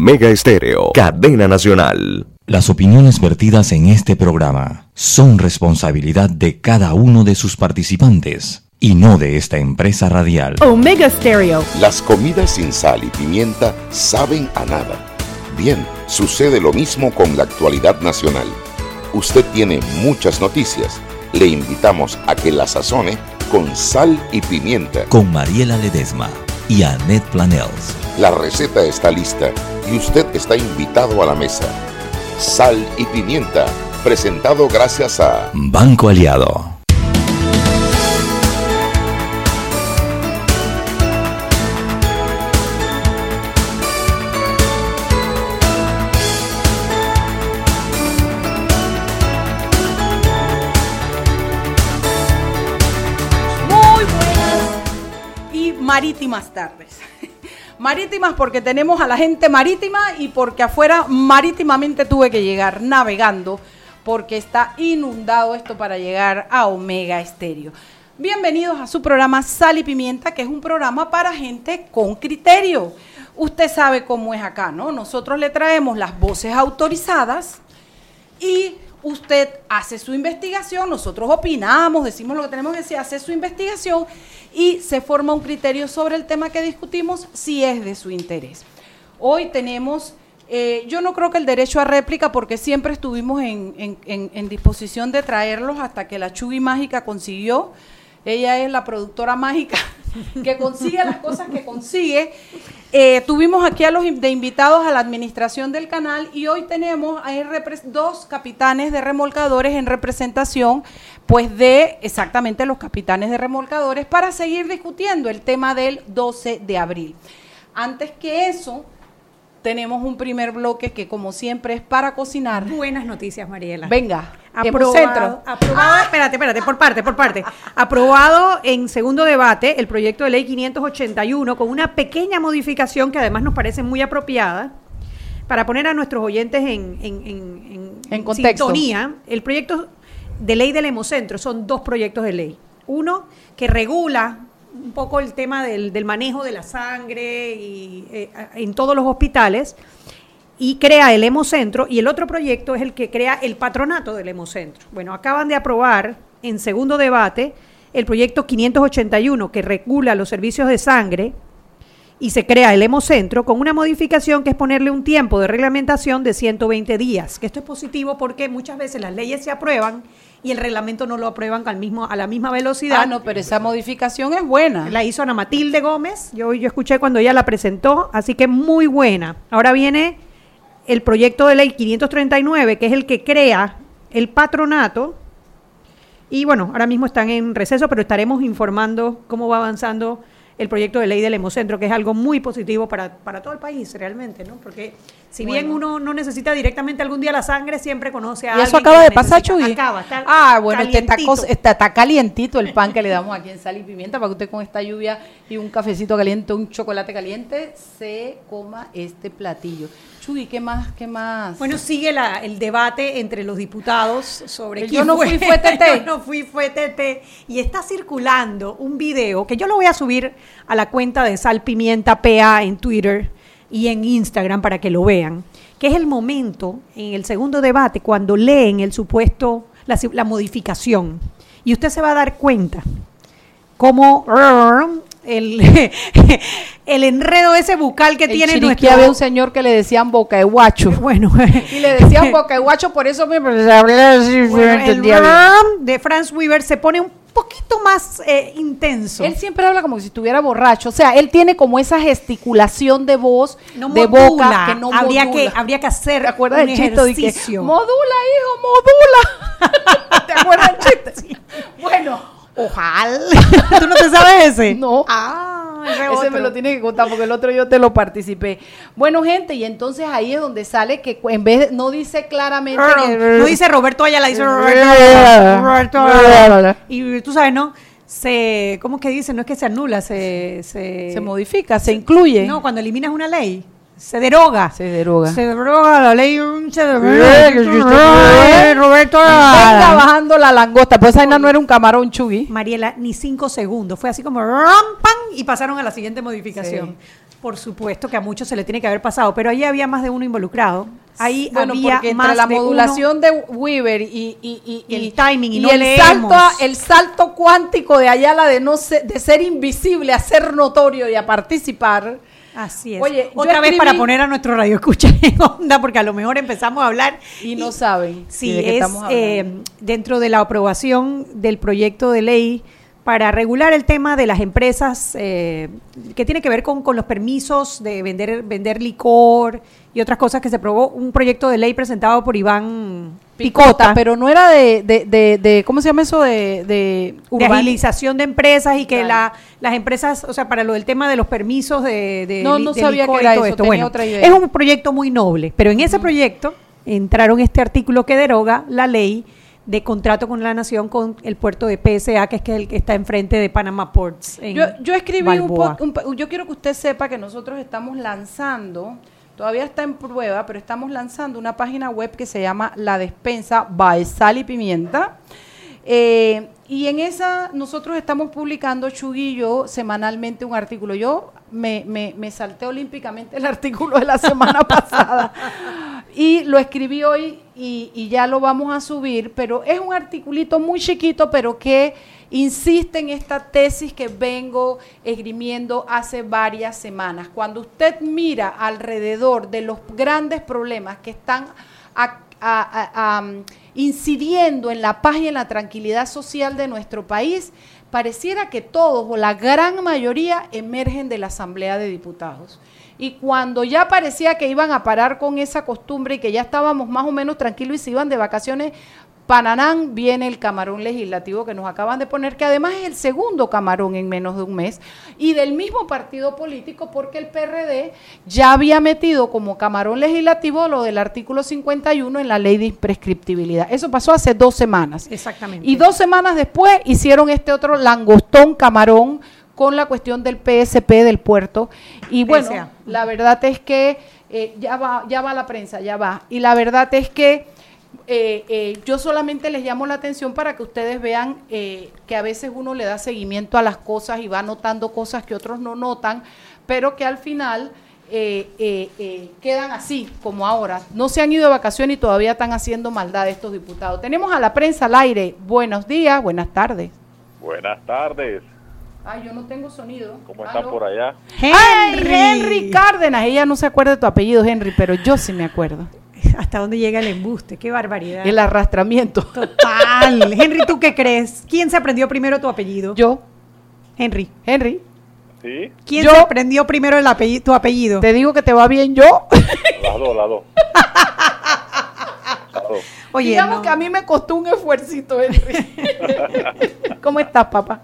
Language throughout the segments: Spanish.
Mega Estéreo, cadena nacional. Las opiniones vertidas en este programa son responsabilidad de cada uno de sus participantes y no de esta empresa radial. Omega Stereo. Las comidas sin sal y pimienta saben a nada. Bien, sucede lo mismo con la actualidad nacional. Usted tiene muchas noticias. Le invitamos a que la sazone con sal y pimienta. Con Mariela Ledesma y Annette Planels. La receta está lista y usted está invitado a la mesa. Sal y pimienta, presentado gracias a Banco Aliado. Marítimas tardes. Marítimas porque tenemos a la gente marítima y porque afuera marítimamente tuve que llegar navegando porque está inundado esto para llegar a Omega Estéreo. Bienvenidos a su programa Sal y Pimienta, que es un programa para gente con criterio. Usted sabe cómo es acá, ¿no? Nosotros le traemos las voces autorizadas y usted hace su investigación, nosotros opinamos, decimos lo que tenemos que decir, hace su investigación y se forma un criterio sobre el tema que discutimos si es de su interés. Hoy tenemos, eh, yo no creo que el derecho a réplica, porque siempre estuvimos en, en- disposición de traerlos hasta que la Chugui Mágica consiguió. Ella es la productora mágica que consigue las cosas que consigue. Eh, tuvimos aquí a los de invitados a la administración del canal y hoy tenemos repres- dos capitanes de remolcadores en representación pues de exactamente los capitanes de remolcadores para seguir discutiendo el tema del 12 de abril. Antes que eso, tenemos un primer bloque que como siempre es para cocinar. Buenas noticias, Mariela. Venga, Aprobado, Hemocentro. aprobado, espérate, espérate, por parte, por parte. Aprobado en segundo debate el proyecto de ley 581 con una pequeña modificación que además nos parece muy apropiada para poner a nuestros oyentes en, en, en- En contexto. sintonía. El proyecto de ley del hemocentro son dos proyectos de ley. Uno que regula un poco el tema del, del manejo de la sangre y, eh, en todos los hospitales y crea el hemocentro y el otro proyecto es el que crea el patronato del hemocentro. Bueno, acaban de aprobar en segundo debate el proyecto 581 que regula los servicios de sangre y se crea el hemocentro con una modificación que es ponerle un tiempo de reglamentación de 120 días, que esto es positivo porque muchas veces las leyes se aprueban y el reglamento no lo aprueban al mismo, a la misma velocidad. Ah, no, pero esa modificación es buena. La hizo Ana Matilde Gómez, yo, yo escuché cuando ella la presentó, así que muy buena. Ahora viene el proyecto de ley 539, que es el que crea el patronato. Y bueno, ahora mismo están en receso, pero estaremos informando cómo va avanzando el proyecto de ley del hemocentro, que es algo muy positivo para, para todo el país realmente, ¿no? Porque si bien uno no necesita directamente algún día la sangre, siempre conoce a ¿Y alguien. eso que acaba de pasar. Chuy? Acaba, está Ah, bueno, este está, está, está calientito el pan que le damos aquí en Sal y Pimienta para que usted con esta lluvia y un cafecito caliente, un chocolate caliente, se coma este platillo. Chuy, ¿qué más? ¿Qué más? Bueno, sigue la- el debate entre los diputados sobre El quién yo no fui, fue TT. yo no fui, fue TT. Y está circulando un video que yo lo voy a subir a la cuenta de Sal Pimienta PA en Twitter y en Instagram para que lo vean, que es el momento en el segundo debate cuando leen el supuesto, la, la modificación. Y usted se va a dar cuenta cómo el, el enredo ese bucal que en tiene nuestro... había un señor que le decían boca de guacho. Bueno, Y le decían boca de guacho por eso mismo. Bueno, el ram de Franz Weaver se pone un poquito más eh, intenso. Él siempre habla como si estuviera borracho. O sea, él tiene como esa gesticulación de voz, no de modula. boca, que no habría modula. que habría que hacer ¿Te acuerdas un del que ejercicio. modula, hijo, modula? ¿Te acuerdas del chiste? Bueno, Ojalá. ¿Tú no te sabes ese? No. Ah, ese, me lo tienes que contar porque el otro yo te lo participé. Bueno, gente, y entonces ahí es donde sale que en vez de, no dice claramente que- No dice Roberto Ayala, dice Roberto. Y tú sabes, ¿no? Se, ¿cómo que dice? No es que se anula, se... Se, se modifica, se incluye. No, cuando eliminas una ley, se deroga. Se deroga. Se deroga la ley. Se deroga. Roberto Venga Ayala. bajando la langosta, pues esa no era un camarón chugui. Mariela, ni cinco segundos. Fue así como y pasaron a la siguiente modificación. Por supuesto que a muchos se le tiene que haber pasado, pero ahí había más de uno involucrado. Ahí bueno, había porque más entre la de modulación de Weaver y, y, y- Y el timing, y no el leemos. salto, el salto cuántico de Ayala de no ser, de ser invisible a ser notorio y a participar. Así es. Oye, otra vez escribí- para poner a nuestro radio escucha en onda, porque a lo mejor empezamos a hablar Y no saben Sí, de qué es estamos eh, dentro de la aprobación del proyecto de ley para regular el tema de las empresas eh, que tiene que ver con, con los permisos de vender, vender licor y otras cosas que se aprobó un proyecto de ley presentado por Iván Picota, Picota, pero no era de, de, de, de- ¿cómo se llama eso? De, de, de agilización de empresas y que la, las empresas, o sea, para lo del tema de los permisos de, de No, no de sabía que era eso, esto. tenía Bueno, otra idea. es un proyecto muy noble, pero en ese proyecto entraron este artículo que deroga la ley de contrato con la nación con el puerto de PSA, que es que el que está enfrente de Panama Ports. en Yo, yo escribí un, po- un yo quiero que usted sepa que nosotros estamos lanzando, todavía está en prueba, pero estamos lanzando una página web que se llama La Despensa by Sal y Pimienta. Eh, y en esa nosotros estamos publicando, Chugui y yo, semanalmente un artículo. Yo me, me, me salté olímpicamente el artículo de la semana pasada y lo escribí hoy y, ya lo vamos a subir, pero es un articulito muy chiquito, pero que insiste en esta tesis que vengo esgrimiendo hace varias semanas. Cuando usted mira alrededor de los grandes problemas que están am, incidiendo en la paz y en la tranquilidad social de nuestro país, pareciera que todos o la gran mayoría emergen de la Asamblea de Diputados. Y cuando ya parecía que iban a parar con esa costumbre y que ya estábamos más o menos tranquilos y se iban de vacaciones, Pananán viene el camarón legislativo que nos acaban de poner, que además es el segundo camarón en menos de un mes, y del mismo partido político, porque el PRD ya había metido como camarón legislativo lo del artículo 51 en la ley de imprescriptibilidad. Eso pasó hace dos semanas. Exactamente. Y dos semanas después hicieron este otro langostón camarón con la cuestión del PSP del puerto. Y bueno, PSA. la verdad es que eh, ya va, ya va la prensa, ya va. Y la verdad es que eh, eh, yo solamente les llamo la atención para que ustedes vean eh, que a veces uno le da seguimiento a las cosas y va notando cosas que otros no notan, pero que al final eh, eh, eh, quedan así como ahora. No se han ido de vacaciones y todavía están haciendo maldad estos diputados. Tenemos a la prensa al aire. Buenos días, buenas tardes. Buenas tardes, Ay, yo no tengo sonido. ¿cómo están por allá? ¡Ay, Henry Cárdenas! Ella no se acuerda de tu apellido, Henry, pero yo sí me acuerdo. ¿Hasta dónde llega el embuste? ¡Qué barbaridad! El arrastramiento. Total. Henry, ¿tú qué crees? ¿Quién se aprendió primero tu apellido? Yo, Henry. Henry, ¿Sí? ¿Quién Yo- se aprendió primero el apellido, tu apellido? te digo que te va bien yo. Las dos, las dos. Las dos. Oye, Digamos no. que a mí me costó un esfuercito, Henry. ¿Cómo estás, papá?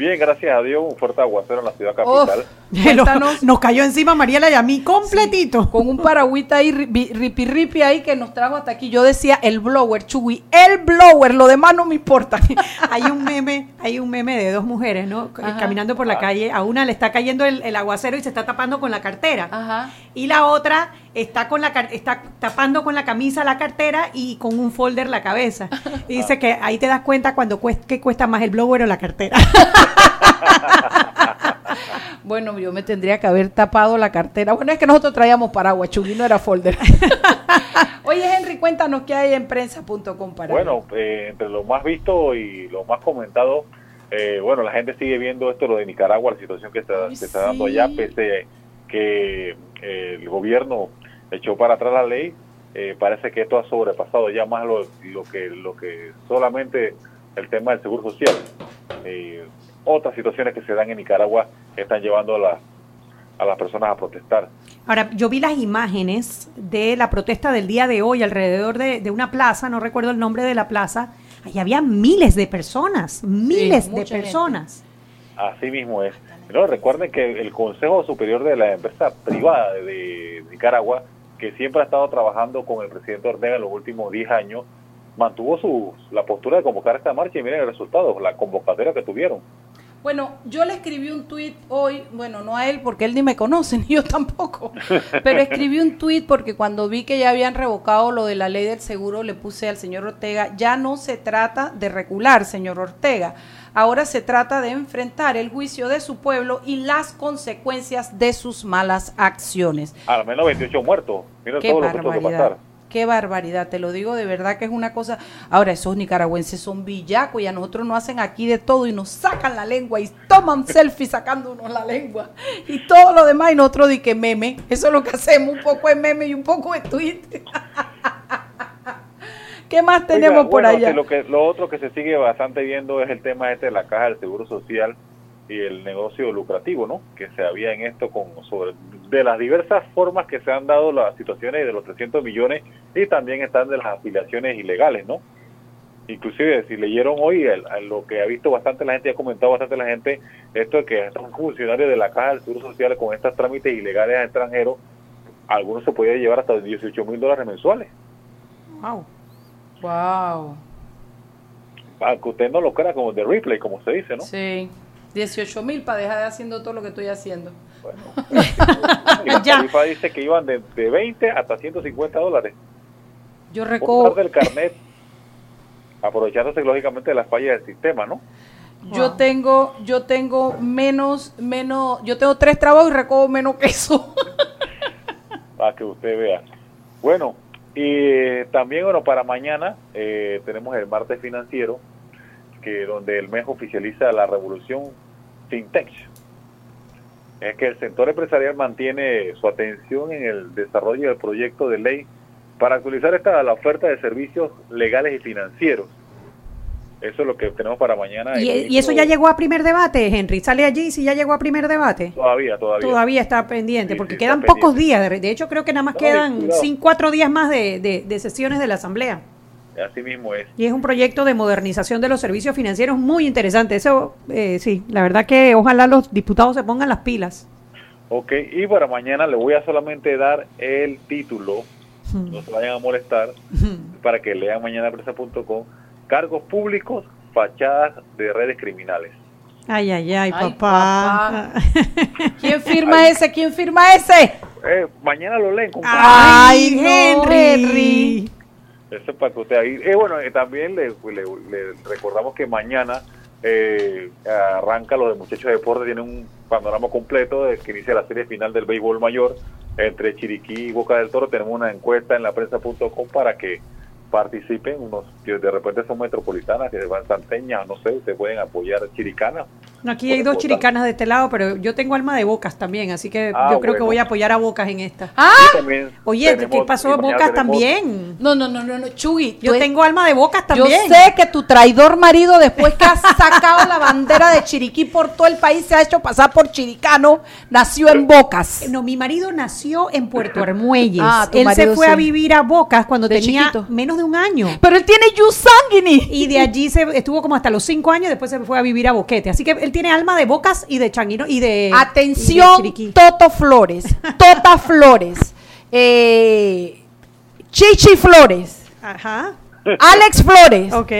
Bien, gracias a Dios, un fuerte aguacero en la ciudad capital. Nos cayó encima Mariela y a mí completito. Con un paragüita ahí, ripi, ripi ripi ahí que nos trajo hasta aquí. Yo decía el blower, Chugui, el blower, lo demás no me importa. hay un meme, hay un meme de dos mujeres, ¿no? Ajá. Caminando por la calle, a una le está cayendo el, el aguacero y se está tapando con la cartera. Ajá. Y la otra está con la car- está tapando con la camisa la cartera y con un folder la cabeza. Y dice que ahí te das cuenta cuando cuesta, que cuesta más el blower o la cartera. Bueno, yo me tendría que haber tapado la cartera. Bueno, es que nosotros traíamos paraguas, Chugui no era folder. Oye, Henry, cuéntanos qué hay en prensa.com para Bueno, eh, entre lo más visto y lo más comentado, eh, bueno, la gente sigue viendo esto, lo de Nicaragua, la situación que está, Ay, se está dando allá, pese que eh, el gobierno echó para atrás la ley, eh, parece que esto ha sobrepasado ya más lo, lo que lo que solamente el tema del seguro social. Eh, otras situaciones que se dan en Nicaragua están llevando a, la- a las personas a protestar. Ahora, yo vi las imágenes de la protesta del día de hoy alrededor de, de una plaza, no recuerdo el nombre de la plaza, ahí había miles de personas, miles de gente. personas. Así mismo es. No, recuerden que el Consejo Superior de la Empresa Privada de Nicaragua, que siempre ha estado trabajando con el presidente Ortega en los últimos 10 años, mantuvo su, la postura de convocar esta marcha y miren el resultado, la convocatoria que tuvieron. Bueno, yo le escribí un tuit hoy, bueno, no a él porque él ni me conoce, ni yo tampoco, pero escribí un tuit porque cuando vi que ya habían revocado lo de la ley del seguro, le puse al señor Ortega, ya no se trata de regular, señor Ortega, ahora se trata de enfrentar el juicio de su pueblo y las consecuencias de sus malas acciones. Al menos 28 muertos. Mira Qué todo lo que barbaridad. pasar. Qué barbaridad, te lo digo de verdad que es una cosa. Ahora, esos nicaragüenses son villacos y a nosotros nos hacen aquí de todo y nos sacan la lengua y toman selfies sacándonos la lengua y todo lo demás y nosotros di que meme. Eso es lo que hacemos, un poco de meme y un poco de tweet. ¿Qué más tenemos Oiga, por bueno, allá? Lo, que, lo otro que se sigue bastante viendo es el tema este de la caja del Seguro Social y el negocio lucrativo, ¿no? Que se había en esto con sobre de las diversas formas que se han dado las situaciones de los 300 millones y también están de las afiliaciones ilegales, ¿no? Inclusive si leyeron hoy el- lo que ha visto bastante la gente, ha comentado bastante la gente, esto de que un funcionario de la caja del Seguro Social con estos trámites ilegales a extranjeros, algunos se podía llevar hasta 18 mil dólares mensuales. Wow. Wow. Para que usted no lo crea como de replay, como se dice, ¿no? Sí. 18 mil para dejar de haciendo todo lo que estoy haciendo. Bueno. y la tarifa dice que iban de, de 20 hasta 150 dólares. Yo recojo, del carnet, aprovechándose lógicamente de las fallas del sistema, ¿no? Yo Wow. tengo, yo tengo menos, menos, yo tengo tres trabajos y recojo menos que eso. Para que usted vea. Bueno, y eh, también, bueno, para mañana eh, tenemos el martes financiero, que donde el mes oficializa la revolución FinTech. Es que el sector empresarial mantiene su atención en el desarrollo del proyecto de ley para actualizar esta la oferta de servicios legales y financieros. Eso es lo que tenemos para mañana. ¿Y, y eso ya llegó a primer debate, Henry? ¿Sale allí si ya llegó a primer debate? Todavía, todavía. Todavía está pendiente, Sí, porque sí, quedan pocos pendiente. días. De, hecho, creo que nada más No, quedan cinco, cuatro días más de, de- de sesiones de la Asamblea. Así mismo es. Y es un proyecto de modernización de los servicios financieros muy interesante. Eso, eh, sí, la verdad que ojalá los diputados se pongan las pilas. Ok, y para mañana le voy a solamente dar el título, no se vayan a molestar, para que lean mañana prensa.com, cargos públicos, fachadas de redes criminales. Ay, ay, ay, Ay, papá. ¿Quién firma ese? ¿Quién firma ese? Eh, mañana lo leen con Ay, Henry. Henry. Eso es para que usted ahí. Eh, bueno, eh, también le, le- le recordamos que mañana eh, arranca lo de Muchachos de Deporte, tiene un panorama completo de que inicia la serie final del béisbol mayor entre Chiriquí y Boca del Toro. Tenemos una encuesta en la prensa.com para que participen, unos que de repente son metropolitanas, que van santeñas, no sé, ustedes pueden apoyar chiricanas. No, aquí hay dos votar. chiricanas de este lado, pero yo tengo alma de bocas también, así que Ah, yo creo que voy a apoyar a bocas en esta. Ah, Oye, ¿qué pasó bocas tenemos- también? no, no, no, no, no, Chugui. Yo es- tengo alma de bocas Yo también. sé que tu traidor marido, después que ha sacado la bandera de Chiriquí por todo el país, se ha hecho pasar por chiricano, nació en Bocas. No, mi marido nació en Puerto Armuelles. Ah, tu Él se fue sí. a vivir a Bocas cuando De tenía chiquito. menos de un año. Pero él tiene you sanguini. Y de allí se estuvo como hasta los cinco años, después se fue a vivir a Boquete. Así que él tiene alma de Bocas y de Changuino y de. y de Atención. Toto Flores, Tota Flores, eh, Chichi Flores, Ajá. Alex Flores, Ok.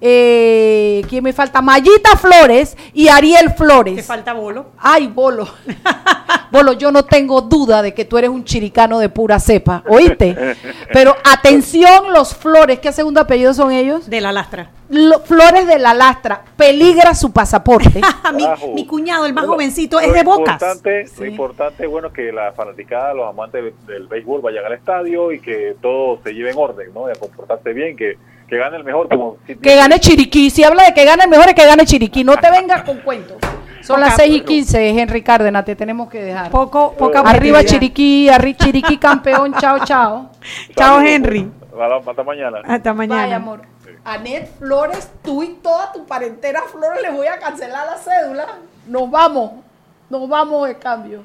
Eh, ¿quién me falta? Mayita Flores y Ariel Te Flores. falta bolo. Ay, Bolo. Bolo, yo no tengo duda de que tú eres un chiricano de pura cepa, ¿oíste? Pero atención, los Flores, ¿qué segundo apellido son ellos? De la lastra. Lo- Flores de la Lastra, peligra su pasaporte. mi, Carajo. mi cuñado, el más jovencito, lo es de Bocas. Importante, Sí. Lo importante es bueno que la fanaticada, los amantes del, del béisbol vayan al estadio y que todo se lleve en orden, ¿no? Y a comportarse bien, que, que gane el mejor. Como si- Que gane Chiriquí. Si habla de que gane el mejor, es que gane Chiriquí. No te vengas con cuentos. Son Poca- las 6 y 15, Henry Cárdenas, te tenemos que dejar. Poco, poca Arriba. Chiriquí, arri Chiriquí campeón, chao, chao. Chao, Henry. Hasta mañana. Hasta mañana. Vaya, amor. Anet Flores, tú y toda tu parentela Flores les voy a cancelar la cédula. Nos vamos. Nos vamos de cambio.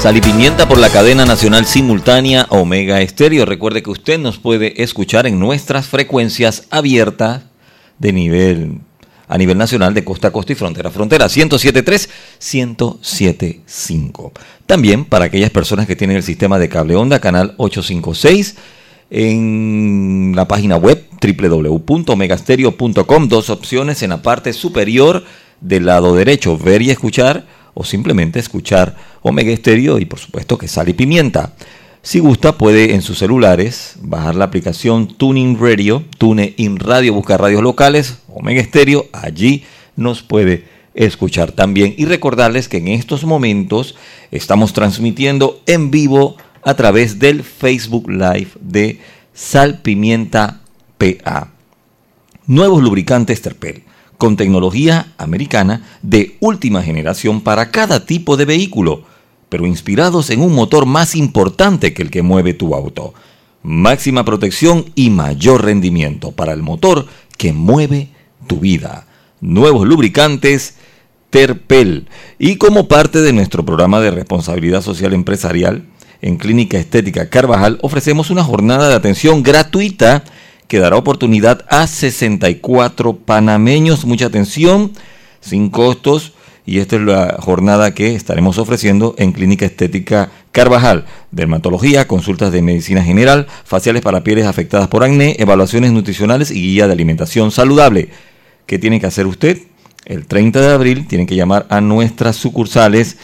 Sal y Pimienta por la cadena nacional simultánea Omega Estéreo. Recuerde que usted nos puede escuchar en nuestras frecuencias abiertas de nivel a nivel nacional de costa a costa y frontera a frontera 1073 1075. También para aquellas personas que tienen el sistema de cable onda canal 856 en la página web www.omegastereo.com dos opciones en la parte superior del lado derecho, ver y escuchar o simplemente escuchar Omega Estéreo y por supuesto que sale pimienta. Si gusta puede en sus celulares bajar la aplicación Tuning Radio, TuneIn Radio, buscar radios locales, Omega Estéreo, allí nos puede escuchar también y recordarles que en estos momentos estamos transmitiendo en vivo a través del Facebook Live de Sal Pimienta PA. Nuevos lubricantes Terpel con tecnología americana de última generación para cada tipo de vehículo, pero inspirados en un motor más importante que el que mueve tu auto. Máxima protección y mayor rendimiento para el motor que mueve tu vida. Nuevos lubricantes Terpel. Y como parte de nuestro programa de responsabilidad social empresarial, en Clínica Estética Carvajal ofrecemos una jornada de atención gratuita que dará oportunidad a 64 panameños. Mucha atención, sin costos. Y esta es la jornada que estaremos ofreciendo en Clínica Estética Carvajal. Dermatología, consultas de medicina general, faciales para pieles afectadas por acné, evaluaciones nutricionales y guía de alimentación saludable. ¿Qué tiene que hacer usted? El 30 de abril tiene que llamar a nuestras sucursales.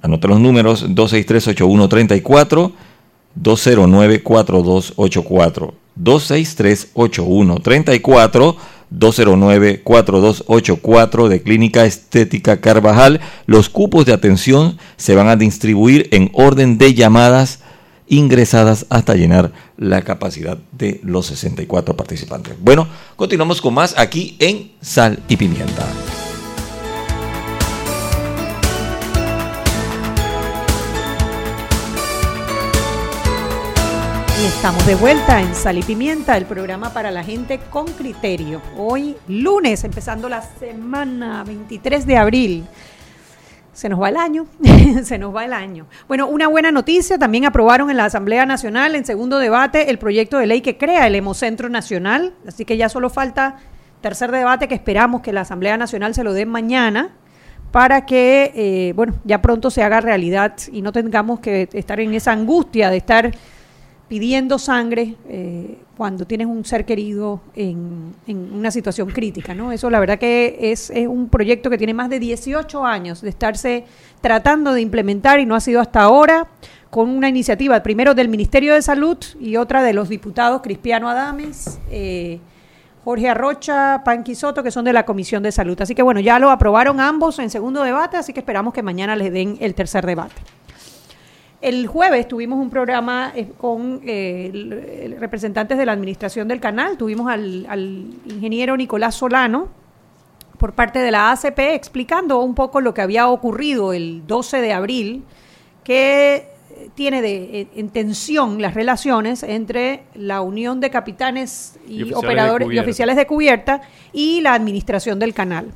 Anota los números 263-8134, 209-4284. 263-8134, 209-4284 de Clínica Estética Carvajal. Los cupos de atención se van a distribuir en orden de llamadas ingresadas hasta llenar la capacidad de los 64 participantes. Bueno, continuamos con más aquí en Sal y Pimienta. Y estamos de vuelta en Sal y Pimienta, el programa para la gente con criterio. Hoy, lunes, empezando la semana 23 de abril. Se nos va el año, se nos va el año. Bueno, una buena noticia, también aprobaron en la Asamblea Nacional en segundo debate el proyecto de ley que crea el Hemocentro Nacional, así que ya solo falta tercer debate que esperamos que la Asamblea Nacional se lo dé mañana para que, eh, bueno, ya pronto se haga realidad y no tengamos que estar en esa angustia de estar pidiendo sangre eh, cuando tienes un ser querido en, una situación crítica, ¿no? Eso la verdad que es, es, un proyecto que tiene más de 18 años de estarse tratando de implementar y no ha sido hasta ahora con una iniciativa primero del Ministerio de Salud y otra de los diputados Cristiano Adames, eh, Jorge Arrocha, Panqui Soto, que son de la Comisión de Salud. Así que bueno, ya lo aprobaron ambos en segundo debate, así que esperamos que mañana les den el tercer debate. El jueves tuvimos un programa eh, con eh, representantes de la administración del canal. Tuvimos al, ingeniero Nicolás Solano por parte de la ACP explicando un poco lo que había ocurrido el 12 de abril, que tiene de, en tensión las relaciones entre la Unión de Capitanes y, operadores y oficiales de cubierta y la administración del canal.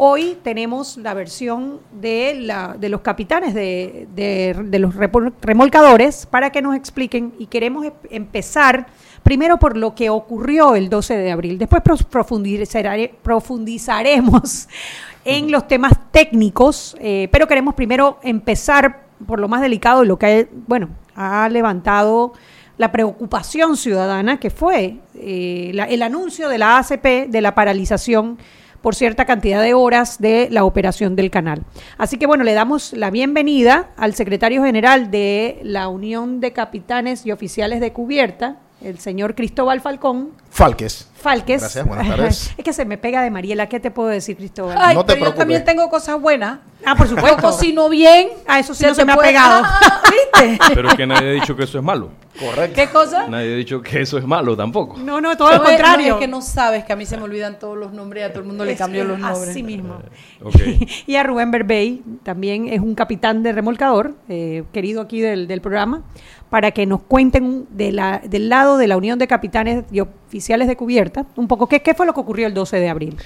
Hoy tenemos la versión de, la, de los capitanes de, de, los remolcadores para que nos expliquen y queremos em, empezar primero por lo que ocurrió el 12 de abril. Después profundizaremos en los temas técnicos, eh, pero queremos primero empezar por lo más delicado y lo que bueno, ha levantado la preocupación ciudadana, que fue eh, el anuncio de la ACP de la paralización por cierta cantidad de horas de la operación del canal. Así que bueno, le damos la bienvenida al secretario general de la Unión de Capitanes y Oficiales de Cubierta, el señor Cristóbal Falcón. Falques. Falques. Gracias, buenas tardes. Es que se me pega de Mariela. ¿Qué te puedo decir, Cristóbal? Ay, No te pero yo también tengo cosas buenas. Ah, por Yo supuesto. cocino bien. Ah, eso sí no se me ha pegado. Ah, ¿Viste? Pero es que nadie ha dicho que eso es malo. Correcto. ¿Qué cosa? Nadie ha dicho que eso es malo tampoco. No, no, todo lo No, contrario. no, es que no sabes que a mí se me olvidan todos los nombres y a todo el mundo le Es- cambio los es nombres. Así mismo. Ok. y a Rubén Berbey, también es un capitán de remolcador, eh, querido aquí del, del programa, para que nos cuenten de la, del lado de la Unión de Capitanes y Oficiales de Cubierta un poco qué, qué fue lo que ocurrió el 12 de abril.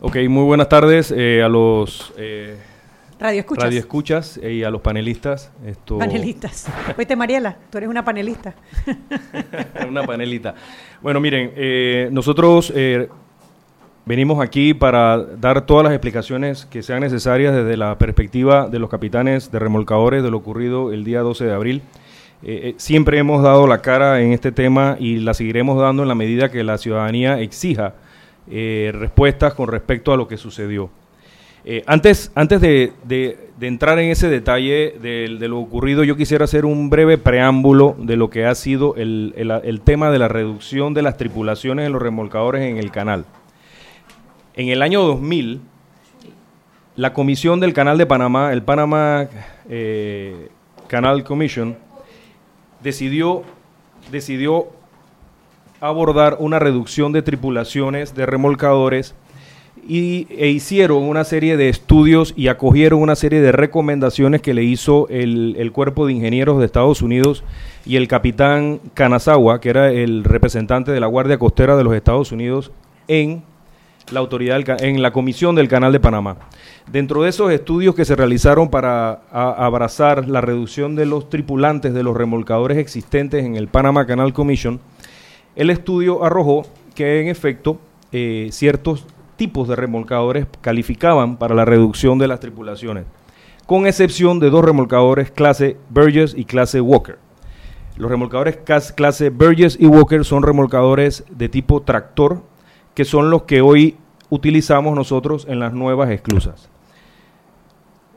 Ok, muy buenas tardes eh, a los eh, Radio Escuchas. radioescuchas y a los panelistas. Esto, Panelistas. Oíste, Mariela, tú eres una panelista. una panelita. Bueno, miren, eh, nosotros eh, venimos aquí para dar todas las explicaciones que sean necesarias desde la perspectiva de los capitanes de remolcadores de lo ocurrido el día 12 de abril. Eh, eh, siempre hemos dado la cara en este tema y la seguiremos dando en la medida que la ciudadanía exija eh, respuestas con respecto a lo que sucedió. Antes antes de, entrar en ese detalle de, lo ocurrido, yo quisiera hacer un breve preámbulo de lo que ha sido el, el- tema de la reducción de las tripulaciones en los remolcadores en el canal. En el año 2000, la comisión del Canal de Panamá, el Panama eh, Canal Commission, decidió, decidió abordar una reducción de tripulaciones de remolcadores y, e hicieron una serie de estudios y acogieron una serie de recomendaciones que le hizo el, el cuerpo de ingenieros de Estados Unidos y el capitán Kanazawa, que era el representante de la Guardia Costera de los Estados Unidos en la autoridad del en la comisión del Canal de Panamá. Dentro de esos estudios que se realizaron para abrazar la reducción de los tripulantes de los remolcadores existentes en el Panama Canal Commission, el estudio arrojó que en efecto eh, ciertos tipos de remolcadores calificaban para la reducción de las tripulaciones, con excepción de dos remolcadores clase Burgess y clase Walker. Los remolcadores clase Burgess y Walker son remolcadores de tipo tractor, que son los que hoy utilizamos nosotros en las nuevas esclusas.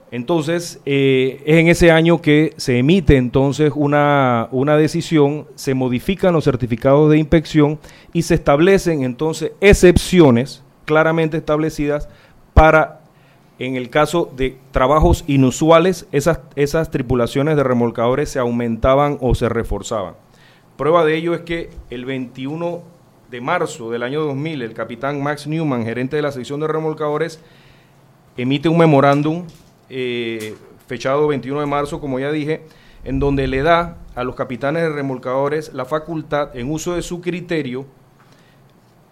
Entonces, eh, es en ese año que se emite entonces una, una decisión, se modifican los certificados de inspección y se establecen entonces excepciones claramente establecidas para, en el caso de trabajos inusuales, esas, esas tripulaciones de remolcadores se aumentaban o se reforzaban. Prueba de ello es que el 21 de marzo del año 2000, el capitán Max Newman, gerente de la sección de remolcadores, emite un memorándum eh, fechado 21 de marzo, como ya dije, en donde le da a los capitanes de remolcadores la facultad, en uso de su criterio,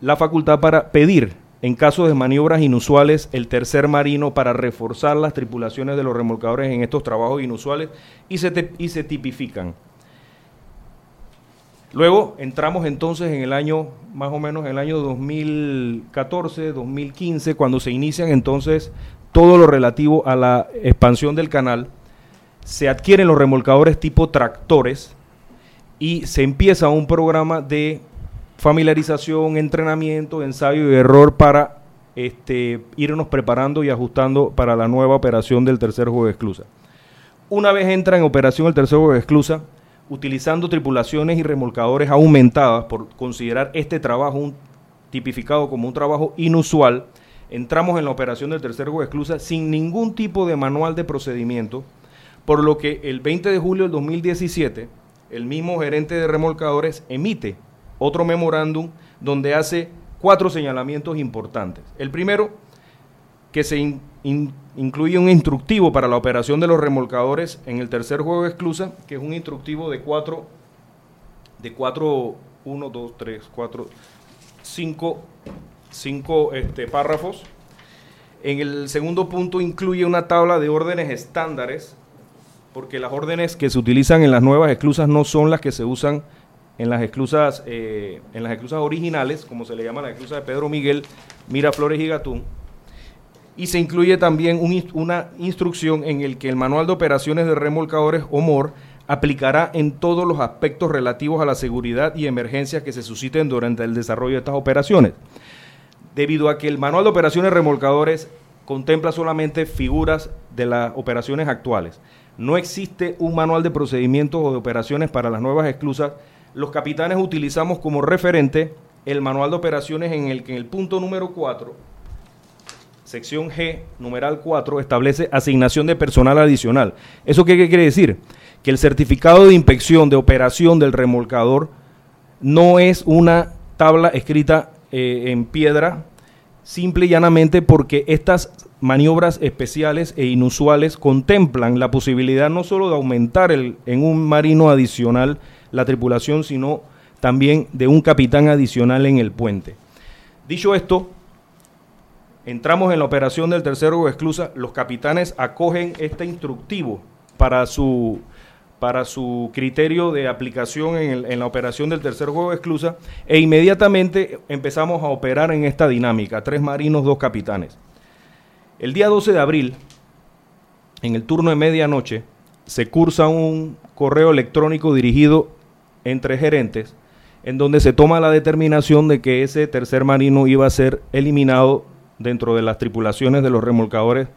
la facultad para pedir, en caso de maniobras inusuales, el tercer marino para reforzar las tripulaciones de los remolcadores en estos trabajos inusuales y se, te- y se tipifican. Luego entramos entonces en el año, más o menos en el año 2014, 2015, cuando se inician entonces todo lo relativo a la expansión del canal, se adquieren los remolcadores tipo tractores y se empieza un programa de familiarización, entrenamiento, ensayo y error para este, irnos preparando y ajustando para la nueva operación del tercer juego de esclusa. Una vez entra en operación el tercer juego de esclusa, utilizando tripulaciones y remolcadores aumentadas por considerar este trabajo un- tipificado como un trabajo inusual, entramos en la operación del tercer juego de esclusa sin ningún tipo de manual de procedimiento, por lo que el 20 de julio del 2017, el mismo gerente de remolcadores emite otro memorándum donde hace cuatro señalamientos importantes. El primero, que se incluye un instructivo para la operación de los remolcadores en el tercer juego de esclusa, que es un instructivo de cuatro, de cuatro, uno, dos, tres, cuatro, cinco, cinco este, párrafos. En el segundo punto incluye una tabla de órdenes estándares, porque las órdenes que se utilizan en las nuevas esclusas no son las que se usan en las esclusas, eh, en las esclusas originales, como se le llama la esclusa de Pedro Miguel, Miraflores y Gatún. Y se incluye también una instrucción en el que el manual de operaciones de remolcadores o MOR aplicará en todos los aspectos relativos a la seguridad y emergencias que se susciten durante el desarrollo de estas operaciones. Debido a que el manual de operaciones remolcadores contempla solamente figuras de las operaciones actuales. No existe un manual de procedimientos o de operaciones para las nuevas esclusas. Los capitanes utilizamos como referente el manual de operaciones en el que en el punto número 4, sección G, numeral 4, establece asignación de personal adicional. ¿Eso qué, quiere decir? Que el certificado de inspección de operación del remolcador no es una tabla escrita eh, en piedra, simple y llanamente porque estas maniobras especiales e inusuales contemplan la posibilidad no solo de aumentar el, en un marino adicional la tripulación, sino también de un capitán adicional en el puente. Dicho esto, entramos en la operación del tercero de esclusa, los capitanes acogen este instructivo para su para su criterio de aplicación en, en la operación del tercer juego de esclusa e inmediatamente empezamos a operar en esta dinámica, tres marinos, dos capitanes. El día 12 de abril, en el turno de medianoche, se cursa un correo electrónico dirigido entre gerentes en donde se toma la determinación de que ese tercer marino iba a ser eliminado dentro de las tripulaciones de los remolcadores,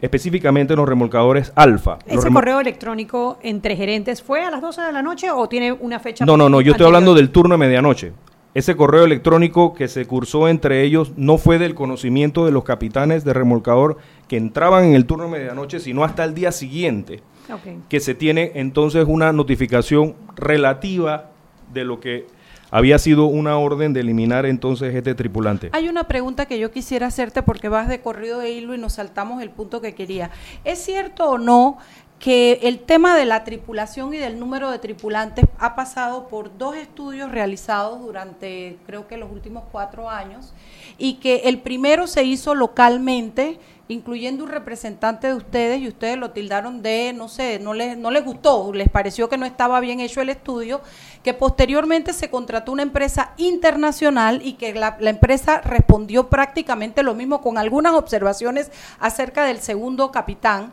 específicamente los remolcadores alfa. ¿Ese correo electrónico entre gerentes fue a las 12 de la noche o tiene una fecha? No, no, no, yo estoy hablando del turno de medianoche. Ese correo electrónico que se cursó entre ellos no fue del conocimiento de los capitanes de remolcador que entraban en el turno de medianoche, sino hasta el día siguiente, Ok. que se tiene entonces una notificación relativa de lo que había sido una orden de eliminar entonces este tripulante. Hay una pregunta que yo quisiera hacerte porque vas de corrido de hilo y nos saltamos el punto que quería. ¿Es cierto o no que el tema de la tripulación y del número de tripulantes ha pasado por dos estudios realizados durante creo que los últimos cuatro años y que el primero se hizo localmente incluyendo un representante de ustedes y ustedes lo tildaron de, no sé, no les, no les gustó, les pareció que no estaba bien hecho el estudio, que posteriormente se contrató una empresa internacional y que la, la empresa respondió prácticamente lo mismo con algunas observaciones acerca del segundo capitán.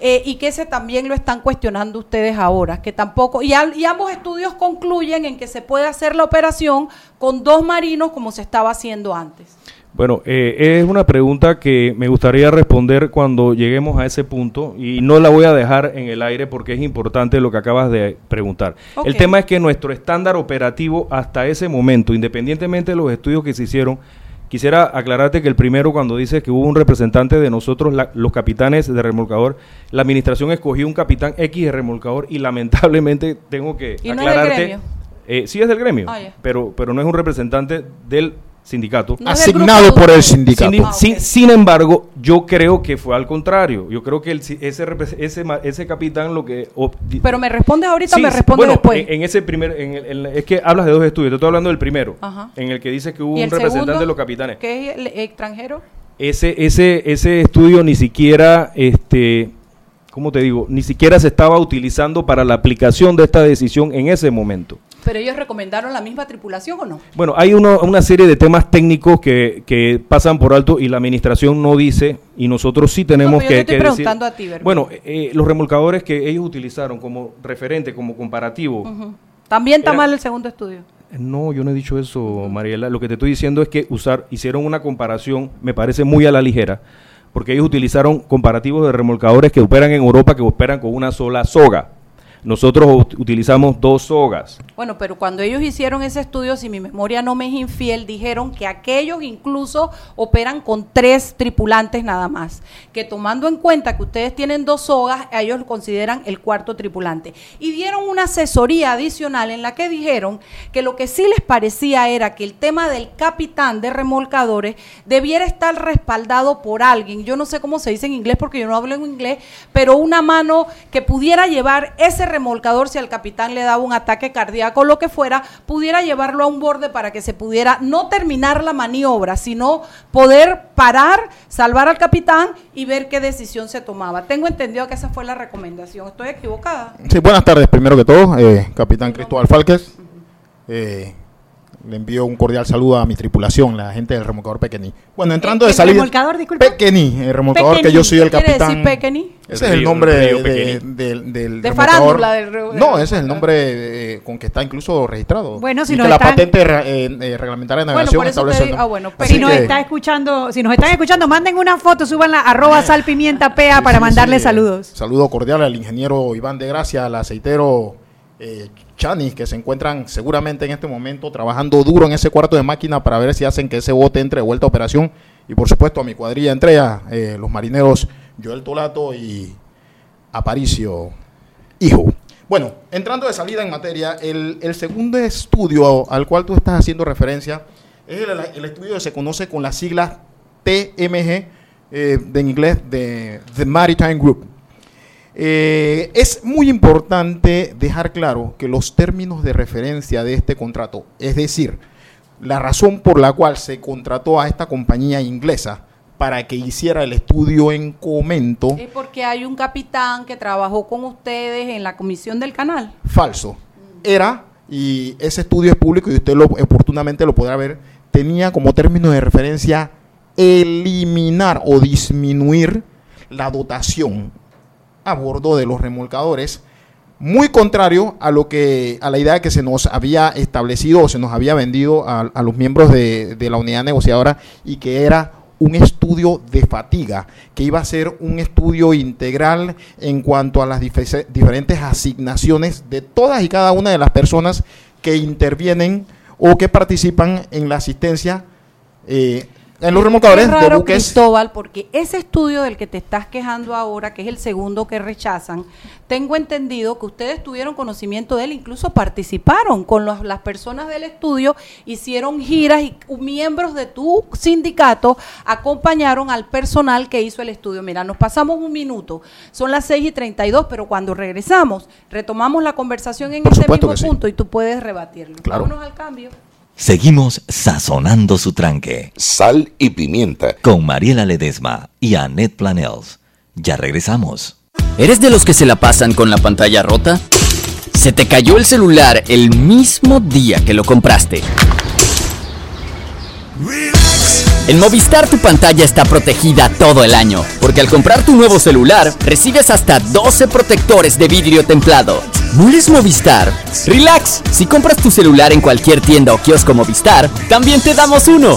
Eh, y que ese también lo están cuestionando ustedes ahora, que tampoco, y, al- y ambos estudios concluyen en que se puede hacer la operación con dos marinos como se estaba haciendo antes. Bueno, eh, es una pregunta que me gustaría responder cuando lleguemos a ese punto y no la voy a dejar en el aire porque es importante lo que acabas de preguntar. El tema es que nuestro estándar operativo hasta ese momento, independientemente de los estudios que se hicieron, quisiera aclararte que el primero cuando dice que hubo un representante de nosotros, la- los capitanes de remolcador, la administración escogió un capitán X de remolcador y lamentablemente tengo que ¿Y no es del aclararte. gremio? eh, sí es del gremio, Ah, pero, pero no es un representante del sindicato. No Asignado grupo por el sindicato. Sin, Ah, sin- sin embargo, yo creo que fue al contrario. Yo creo que el ese, ese, ese capitán lo que... Pero me respondes ahorita Sí, me respondes bueno, después. En, en ese primer... en el- en es que hablas de dos estudios. Te estoy hablando del primero. Ajá. En el que dice que hubo ¿Y un representante segundo, de los capitanes. que es el extranjero? Ese, ese, ese estudio ni siquiera... este ¿Cómo te digo? Ni siquiera se estaba utilizando para la aplicación de esta decisión en ese momento. ¿Pero ellos recomendaron la misma tripulación o no? Bueno, hay uno- una serie de temas técnicos que, que pasan por alto y la administración no dice y nosotros sí tenemos No, pero yo que, te estoy que decir- preguntando a ti. Bueno, eh, los remolcadores que ellos utilizaron como referente, como comparativo. También está Era- mal el segundo estudio. No, yo no he dicho eso, Mariela. Lo que te estoy diciendo es que usar, hicieron una comparación, me parece muy a la ligera, porque ellos utilizaron comparativos de remolcadores que operan en Europa, que operan con una sola soga. Nosotros ut- utilizamos dos sogas. Bueno, pero cuando ellos hicieron ese estudio, si mi memoria no me es infiel, dijeron que aquellos incluso operan con tres tripulantes nada más. Que tomando en cuenta que ustedes tienen dos sogas, ellos lo consideran el cuarto tripulante. Y dieron una asesoría adicional en la que dijeron que lo que sí les parecía era que el tema del capitán de remolcadores debiera estar respaldado por alguien. Yo no sé cómo se dice en inglés porque yo no hablo en inglés, pero una mano que pudiera llevar ese remolcador si al capitán le daba un ataque cardíaco o lo que fuera, pudiera llevarlo a un borde para que se pudiera no terminar la maniobra, sino poder parar, salvar al capitán y ver qué decisión se tomaba. Tengo entendido que esa fue la recomendación. ¿Estoy equivocada? Sí, buenas tardes, primero que todo, eh, capitán Cristóbal Falques. Eh, le envío un cordial saludo a mi tripulación, la gente del remolcador Pequeñí. Bueno, entrando ¿El- de el salida. remolcador, disculpa? Pequeñí, el remolcador que yo soy el ¿Qué quiere capitán. decir Pequeñí? Ese El es el nombre de- del, De remolcador. farándula del del No, ese es el nombre eh, con que está incluso registrado. Bueno, si Y nos que la están- patente ra- eh, eh, reglamentaria de navegación establece. ah, bueno, Así Si nos que- está escuchando, si nos están escuchando, manden una foto, suban la arroba sal pimienta pea para Sí, mandarle sí, saludos. Saludo cordial al ingeniero Iván de Gracia, al aceitero eh, Chanis, que se encuentran seguramente en este momento trabajando duro en ese cuarto de máquina para ver si hacen que ese bote entre de vuelta a operación. Y por supuesto a mi cuadrilla entre eh, los marineros Joel Tolato y Aparicio Hijo. Bueno, entrando de salida en materia, el, el segundo estudio al cual tú estás haciendo referencia es el, estudio que se conoce con las siglas TMG, eh, de en inglés, de The Maritime Group. Eh, es muy importante dejar claro que los términos de referencia de este contrato, es decir, la razón por la cual se contrató a esta compañía inglesa para que hiciera el estudio en comento. Es porque hay un capitán que trabajó con ustedes en la comisión del canal. Falso. Era, y ese estudio es público y usted lo, oportunamente lo podrá ver, tenía como término de referencia eliminar o disminuir la dotación a bordo de los remolcadores, muy contrario a lo que a la idea que se nos había establecido o se nos había vendido a, los miembros de, la unidad negociadora y que era un estudio de fatiga, que iba a ser un estudio integral en cuanto a las dife- diferentes asignaciones de todas y cada una de las personas que intervienen o que participan en la asistencia eh, en los remolcadores de buques. Cristóbal, porque ese estudio del que te estás quejando ahora, que es el segundo que rechazan, tengo entendido que ustedes tuvieron conocimiento de él, incluso participaron con los- las personas del estudio, hicieron giras y miembros de tu sindicato acompañaron al personal que hizo el estudio. Mira, nos pasamos un minuto, son las 6 y 32, pero cuando regresamos, retomamos la conversación en Por este mismo sí. punto y tú puedes rebatirlo. Claro. Vámonos al cambio. Seguimos sazonando su tranque Sal y pimienta. con Mariela Ledesma y Annette Planels. Ya regresamos. ¿Eres de los que se la pasan con la pantalla rota? ¿Se te cayó el celular el mismo día que lo compraste? En Movistar tu pantalla está protegida todo el año, porque al comprar tu nuevo celular recibes hasta 12 protectores de vidrio templado. ¿No Movistar? Relax, si compras tu celular en cualquier tienda o kiosco Movistar, también te damos uno.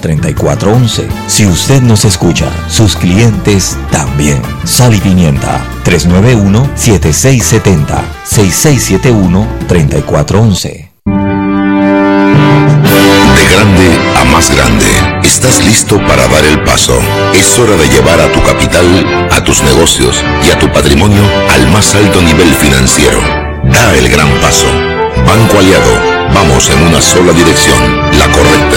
391-7670-6671-3411. Si usted nos escucha, sus clientes también. Sal y Pimienta 391-7670-6671-3411. De grande a más grande, estás listo para dar el paso. Es hora de llevar a tu capital, a tus negocios y a tu patrimonio al más alto nivel financiero. Da el gran paso. Banco Aliado, vamos en una sola dirección, la correcta.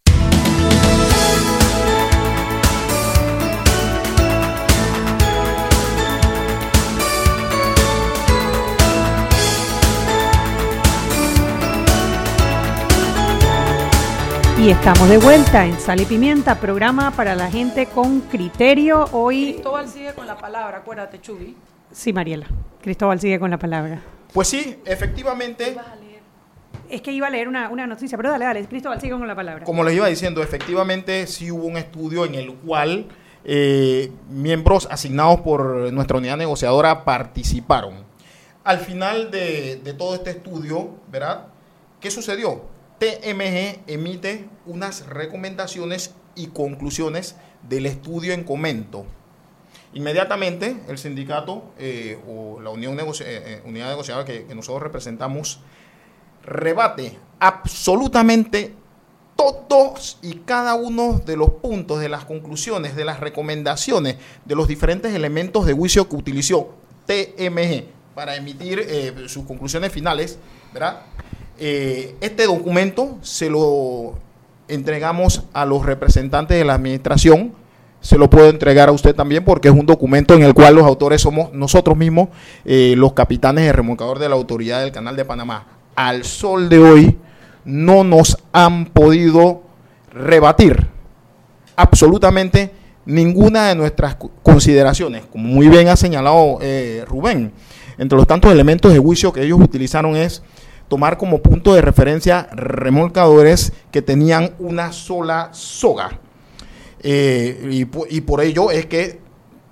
Y estamos de vuelta en Sal y Pimienta, programa para la gente con criterio. Hoy, Cristóbal sigue con la palabra, acuérdate, Chubi. sí, Mariela. Cristóbal sigue con la palabra. Pues sí, efectivamente, Es que iba a leer una, una noticia, pero dale, dale, Cristóbal sigue con la palabra. como les iba diciendo, efectivamente sí hubo un estudio en el cual eh, miembros asignados por nuestra unidad negociadora participaron. Al final de, de todo este estudio, ¿verdad? ¿Qué sucedió? TMG emite unas recomendaciones y conclusiones del estudio en comento. Inmediatamente el sindicato eh, o la unión eh, eh, unidad negociadora que, nosotros representamos rebate absolutamente todos y cada uno de los puntos, de las conclusiones, de las recomendaciones, de los diferentes elementos de juicio que utilizó TMG para emitir sus conclusiones finales, ¿verdad? Eh, este documento se lo entregamos a los representantes de la administración, se lo puedo entregar a usted también porque es un documento en el cual los autores somos nosotros mismos, eh, los capitanes de remolcador de la autoridad del Canal de Panamá. Al sol de hoy no nos han podido rebatir absolutamente ninguna de nuestras consideraciones. Como muy bien ha señalado eh, Rubén, entre los tantos elementos de juicio que ellos utilizaron es tomar como punto de referencia remolcadores que tenían una sola soga. Eh, y, po- y por ello es que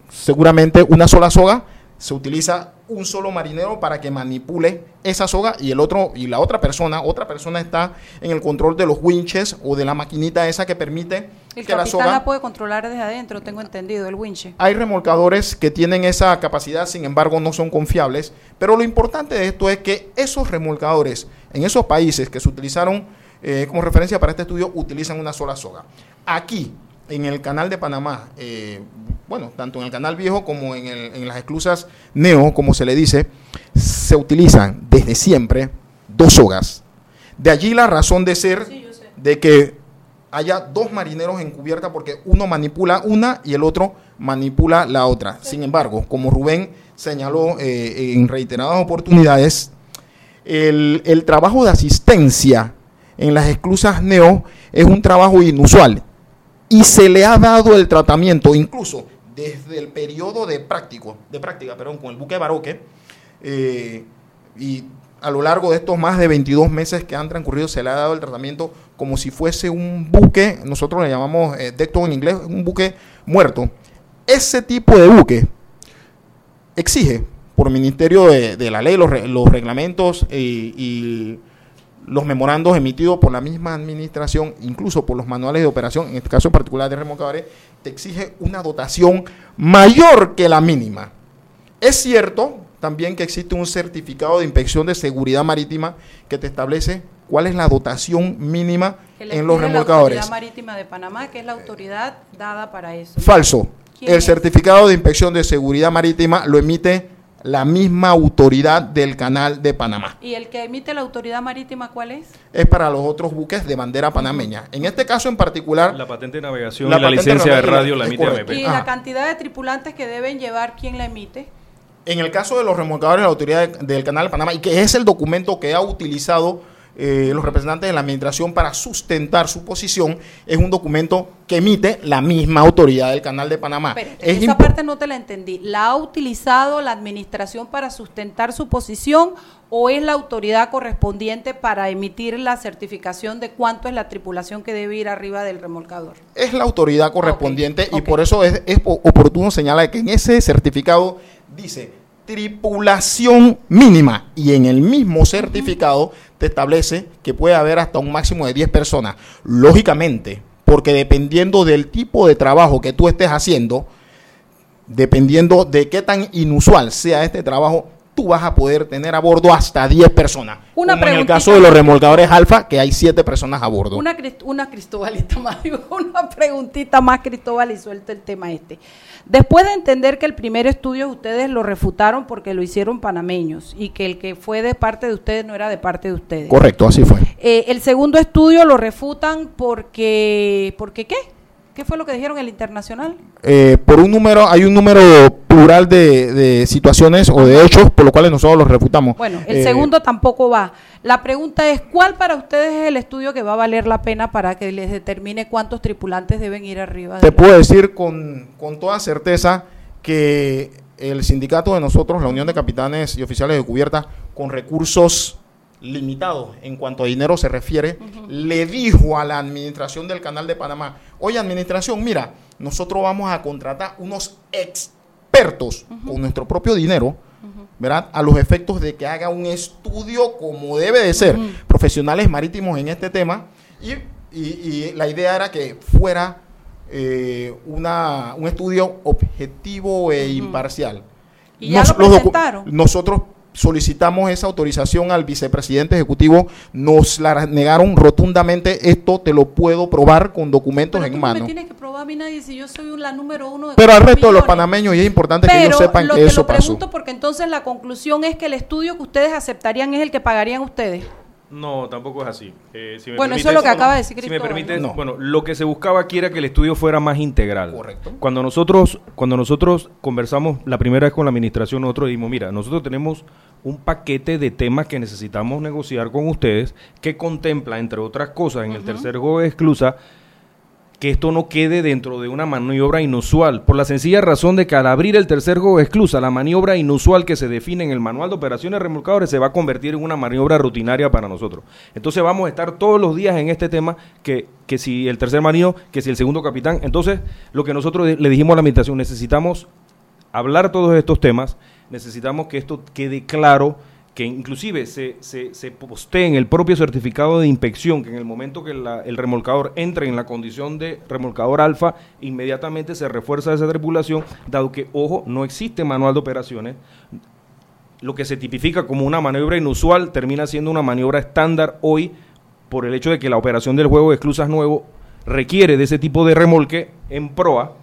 seguramente una sola soga se utiliza un solo marinero para que manipule esa soga y el otro y la otra persona, otra persona está en el control de los winches o de la maquinita esa que permite El que la soga la puede controlar desde adentro, tengo entendido, el winche. hay remolcadores que tienen esa capacidad, sin embargo no son confiables, pero lo importante de esto es que esos remolcadores en esos países que se utilizaron eh, como referencia para este estudio utilizan una sola soga. Aquí, en el canal de Panamá, eh, bueno, tanto en el canal viejo como en, el- en las esclusas neo, como se le dice, se utilizan desde siempre dos sogas. De allí la razón de ser de que haya dos marineros en cubierta porque uno manipula una y el otro manipula la otra. Sin embargo, como Rubén señaló eh, en reiteradas oportunidades, el, el trabajo de asistencia en las esclusas neo es un trabajo inusual y se le ha dado el tratamiento incluso desde el periodo de práctico, de práctica, perdón, con el buque Baroque eh, y a lo largo de estos más de 22 meses que han transcurrido se le ha dado el tratamiento como si fuese un buque, nosotros le llamamos eh, decto en inglés, un buque muerto. Ese tipo de buque exige por Ministerio de, la Ley, los, re- los reglamentos eh, y los memorandos emitidos por la misma administración, incluso por los manuales de operación, en este caso particular de remolcadores, te exige una dotación mayor que la mínima. Es cierto también que existe un certificado de inspección de seguridad marítima que te establece cuál es la dotación mínima en los remolcadores. La Autoridad Marítima de Panamá, que es la autoridad dada para eso. Falso. ¿Quién El es? certificado de inspección de seguridad marítima lo emite la misma autoridad del canal de Panamá. ¿Y el que emite la Autoridad Marítima cuál es? Es para los otros buques de bandera panameña. En este caso en particular, La patente de navegación La y la licencia de radio la emite. AMP. ¿Y Ajá. la cantidad de tripulantes que deben llevar quién la emite? en el caso de los remolcadores de la autoridad de- del canal de Panamá, y que es el documento que ha utilizado eh, los representantes de la administración para sustentar su posición, es un documento que emite la misma autoridad del canal de Panamá. Es esa parte no te la entendí. ¿La ha utilizado la administración para sustentar su posición o es la autoridad correspondiente para emitir la certificación de cuánto es la tripulación que debe ir arriba del remolcador? es la autoridad correspondiente y por eso es, es po- oportuno señalar que en ese certificado dice tripulación mínima y en el mismo certificado te establece que puede haber hasta un máximo de 10 personas. Lógicamente, porque dependiendo del tipo de trabajo que tú estés haciendo, dependiendo de qué tan inusual sea este trabajo, tú vas a poder tener a bordo hasta 10 personas. Una como en el caso de los remolcadores alfa, que hay 7 personas a bordo. Una, una Cristobalita más, digo, una preguntita más, Cristóbal, y suelta el tema este. Después de entender que el primer estudio ustedes lo refutaron porque lo hicieron panameños y que el que fue de parte de ustedes no era de parte de ustedes. Correcto, así fue. Eh, el segundo estudio lo refutan porque, ¿porque qué? ¿Qué fue lo que dijeron el internacional? eh, por un número, hay un número plural de, de situaciones o de hechos por los cuales nosotros los refutamos. Bueno, el Eh, segundo tampoco va. La pregunta es, ¿cuál para ustedes es el estudio que va a valer la pena para que les determine cuántos tripulantes deben ir arriba? Te puedo decir con, con toda certeza que el sindicato de nosotros, la Unión de Capitanes y Oficiales de Cubierta, con recursos limitados en cuanto a dinero se refiere, le dijo a la administración del Canal de Panamá, oye administración, mira, nosotros vamos a contratar unos expertos con nuestro propio dinero, ¿verdad? A los efectos de que haga un estudio como debe de ser, profesionales marítimos en este tema, y, y- y la idea era que fuera eh, una, un estudio objetivo e imparcial. ¿Y ya lo presentaron? nosotros solicitamos esa autorización al vicepresidente ejecutivo, nos la negaron rotundamente, esto te lo puedo probar con documentos Pero tú en no me mano. tienes que probar a mí nadie si yo soy la número uno de Pero al resto de los panameños, y es importante que ellos sepan lo, que te eso lo pasó. pregunto porque entonces la conclusión es que el estudio que ustedes aceptarían es el que pagarían ustedes. No, tampoco es así. Eh, si me Bueno, eso es lo que acaba de decir Si me ¿no? bueno, lo que se buscaba aquí era que el estudio fuera más integral. Correcto. Cuando nosotros, cuando nosotros conversamos la primera vez con la administración, nosotros dijimos, mira, nosotros tenemos un paquete de temas que necesitamos negociar con ustedes que contempla, entre otras cosas, en el tercer juego de exclusa, que esto no quede dentro de una maniobra inusual, por la sencilla razón de que al abrir el tercer juego exclusa, la maniobra inusual que se define en el manual de operaciones remolcadores se va a convertir en una maniobra rutinaria para nosotros. Entonces vamos a estar todos los días en este tema, que, que si el tercer marino, que si el segundo capitán. Entonces, lo que nosotros le dijimos a la administración, necesitamos hablar todos estos temas, necesitamos que esto quede claro, que inclusive se, se, postee en el propio certificado de inspección, que en el momento que la- el remolcador entre en la condición de remolcador alfa, inmediatamente se refuerza esa tripulación, dado que, ojo, no existe manual de operaciones, lo que se tipifica como una maniobra inusual termina siendo una maniobra estándar hoy por el hecho de que la operación del juego de esclusas nuevo requiere de ese tipo de remolque en proa.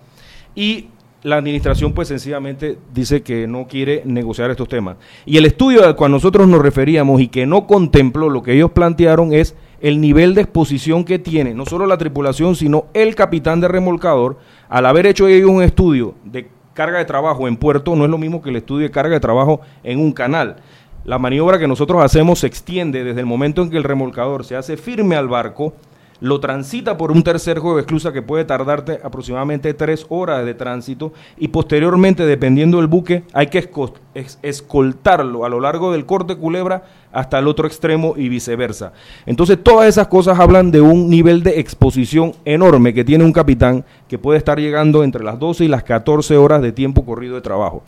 Y la administración pues sencillamente dice que no quiere negociar estos temas. Y el estudio al cual nosotros nos referíamos y que no contempló lo que ellos plantearon es el nivel de exposición que tiene no solo la tripulación, sino el capitán de remolcador, al haber hecho ellos un estudio de carga de trabajo en puerto, no es lo mismo que el estudio de carga de trabajo en un canal. La maniobra que nosotros hacemos se extiende desde el momento en que el remolcador se hace firme al barco, lo transita por un tercer juego de esclusa que puede tardarte aproximadamente tres horas de tránsito y posteriormente, dependiendo del buque, hay que esco- es- escoltarlo a lo largo del corte culebra hasta el otro extremo y viceversa. Entonces, todas esas cosas hablan de un nivel de exposición enorme que tiene un capitán que puede estar llegando entre las 12 y las 14 horas de tiempo corrido de trabajo.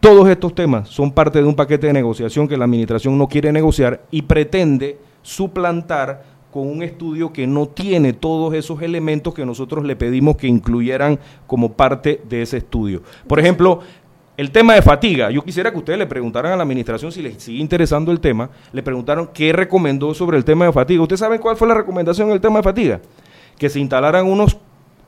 Todos estos temas son parte de un paquete de negociación que la administración no quiere negociar y pretende suplantar con un estudio que no tiene todos esos elementos que nosotros le pedimos que incluyeran como parte de ese estudio. Por ejemplo, el tema de fatiga. Yo quisiera que ustedes le preguntaran a la administración si les sigue interesando el tema. Le preguntaron qué recomendó sobre el tema de fatiga. ¿Ustedes saben cuál fue la recomendación en el tema de fatiga? Que se instalaran unos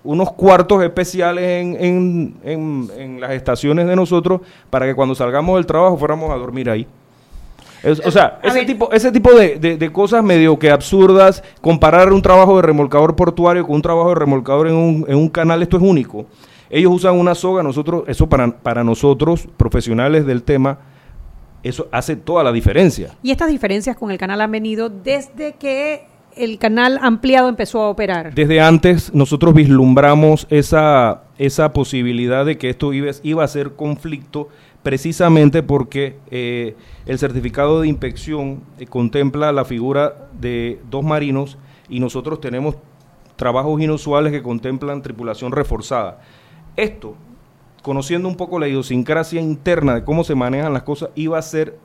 unos cuartos especiales en, en- en- en las estaciones de nosotros para que cuando salgamos del trabajo fuéramos a dormir ahí. Es- o sea, ese ver. tipo, ese tipo de, de- de cosas medio que absurdas, comparar un trabajo de remolcador portuario con un trabajo de remolcador en un, en un canal, esto es único. Ellos usan una soga, nosotros, eso para, para nosotros, profesionales del tema, eso hace toda la diferencia. Y estas diferencias con el canal han venido desde que el canal ampliado empezó a operar. Desde antes nosotros vislumbramos esa, esa posibilidad de que esto iba, iba a ser conflicto precisamente porque eh, el certificado de inspección eh, contempla la figura de dos marinos y nosotros tenemos trabajos inusuales que contemplan tripulación reforzada. Esto, conociendo un poco la idiosincrasia interna de cómo se manejan las cosas, iba a ser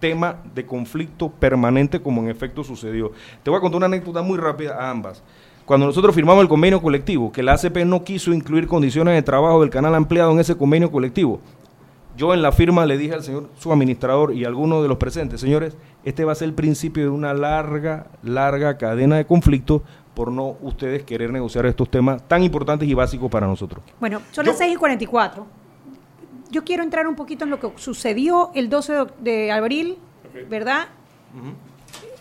tema de conflicto permanente como en efecto sucedió. Te voy a contar una anécdota muy rápida a ambas. Cuando nosotros firmamos el convenio colectivo, que la ACP no quiso incluir condiciones de trabajo del canal ampliado en ese convenio colectivo, yo en la firma le dije al señor subadministrador y a algunos de los presentes, señores, este va a ser el principio de una larga, larga cadena de conflictos por no ustedes querer negociar estos temas tan importantes y básicos para nosotros. Bueno, son las 6 y 44. Yo quiero entrar un poquito en lo que sucedió el 12 de, de abril, ¿verdad?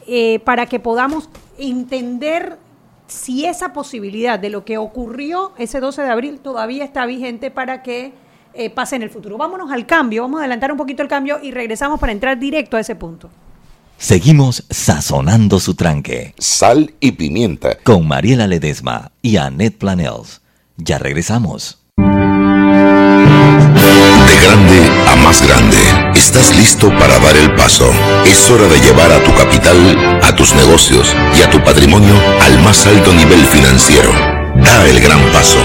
Eh, para que podamos entender si esa posibilidad de lo que ocurrió ese 12 de abril todavía está vigente para que eh, pase en el futuro. Vámonos al cambio, vamos a adelantar un poquito el cambio y regresamos para entrar directo a ese punto. Seguimos sazonando su tranque Sal y pimienta. con Mariela Ledesma y Annette Planels. Ya regresamos. De grande a más grande. Estás listo para dar el paso. Es hora de llevar a tu capital, a tus negocios y a tu patrimonio al más alto nivel financiero. Da el gran paso.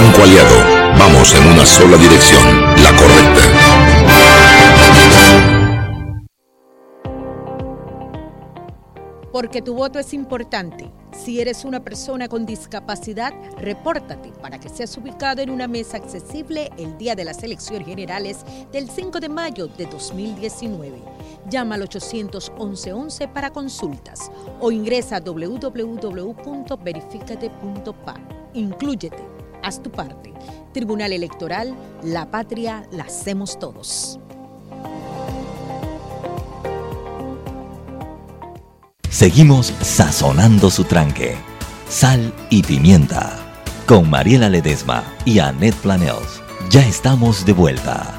Banco Aliado. Vamos en una sola dirección, la correcta. Porque tu voto es importante. Si eres una persona con discapacidad, repórtate para que seas ubicado en una mesa accesible el día de las elecciones generales del 5 de mayo de 2019. Llama al 811 para consultas o ingresa a www.verificate.pa. Inclúyete, haz tu parte. Tribunal Electoral, la patria la hacemos todos. Seguimos sazonando su tranque. Sal y pimienta. Con Mariela Ledesma y Annette Planels. Ya estamos de vuelta.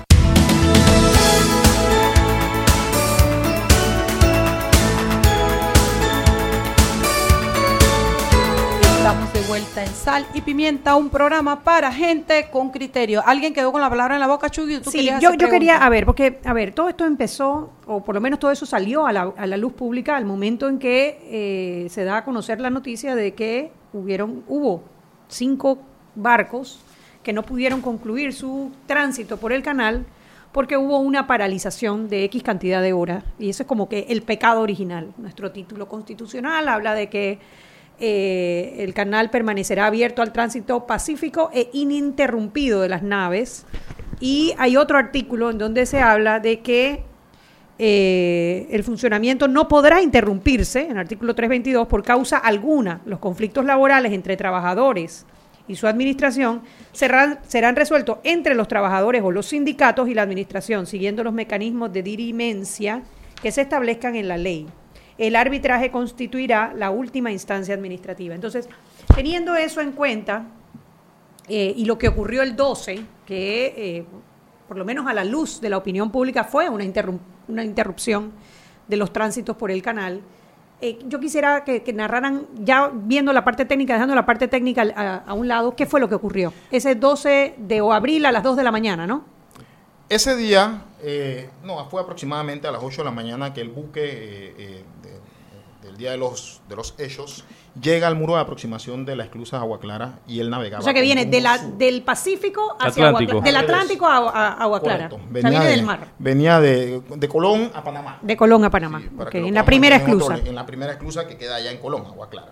Sal y Pimienta, un programa para gente con criterio. ¿Alguien quedó con la palabra en la boca, Chugi? ¿Tú Sí, yo, yo quería, a ver, porque, a ver, todo esto empezó, o por lo menos todo eso salió a la, a la luz pública al momento en que eh, se da a conocer la noticia de que hubieron, hubo cinco barcos que no pudieron concluir su tránsito por el canal porque hubo una paralización de X cantidad de horas. Y eso es como que el pecado original. Nuestro título constitucional habla de que eh, el canal permanecerá abierto al tránsito pacífico e ininterrumpido de las naves. Y hay otro artículo en donde se habla de que eh, el funcionamiento no podrá interrumpirse, en el artículo 322, por causa alguna. Los conflictos laborales entre trabajadores y su administración serán, serán resueltos entre los trabajadores o los sindicatos y la administración, siguiendo los mecanismos de dirimencia que se establezcan en la ley. El arbitraje constituirá la última instancia administrativa. Entonces, teniendo eso en cuenta, eh, y lo que ocurrió el 12, que eh, por lo menos a la luz de la opinión pública fue una, interrupción de los tránsitos por el canal. Eh, yo quisiera que, narraran, ya viendo la parte técnica, dejando la parte técnica a, un lado, qué fue lo que ocurrió. Ese 12 de abril a las 2 de la mañana, ¿no? Ese día, eh, no, fue aproximadamente a las 8 de la mañana que el buque día de los, de los hechos llega al muro de aproximación de la esclusa de Agua Clara y él navegaba. O sea que viene de la, del Pacífico hacia Agua Atlántico. Clara. Del Atlántico a, Agua Clara. Correcto. O sea, Venía, viene de, del mar. venía de, de Colón a Panamá. De Colón a Panamá. Sí, en la primera en otro- esclusa. En la primera esclusa que queda allá en Colón, Agua Clara.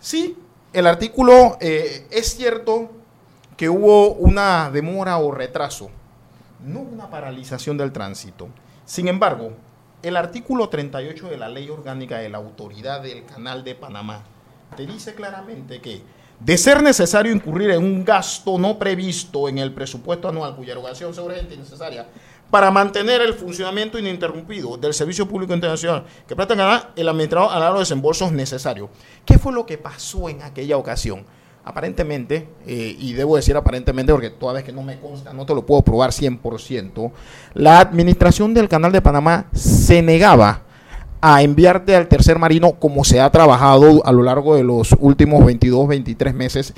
Sí, el artículo eh, es cierto que hubo una demora o retraso, no una paralización del tránsito. Sin embargo, el artículo 38 de la Ley Orgánica de la Autoridad del Canal de Panamá te dice claramente que de ser necesario incurrir en un gasto no previsto en el presupuesto anual cuya erogación sea urgente y necesaria para mantener el funcionamiento ininterrumpido del Servicio Público Internacional que presta el administrador hará los desembolsos necesarios. ¿Qué fue lo que pasó en aquella ocasión? Aparentemente, eh, y debo decir aparentemente porque toda vez que no me consta, no te lo puedo probar 100%, la administración del Canal de Panamá se negaba a enviarte al tercer marino como se ha trabajado a lo largo de los últimos 22, 23 meses.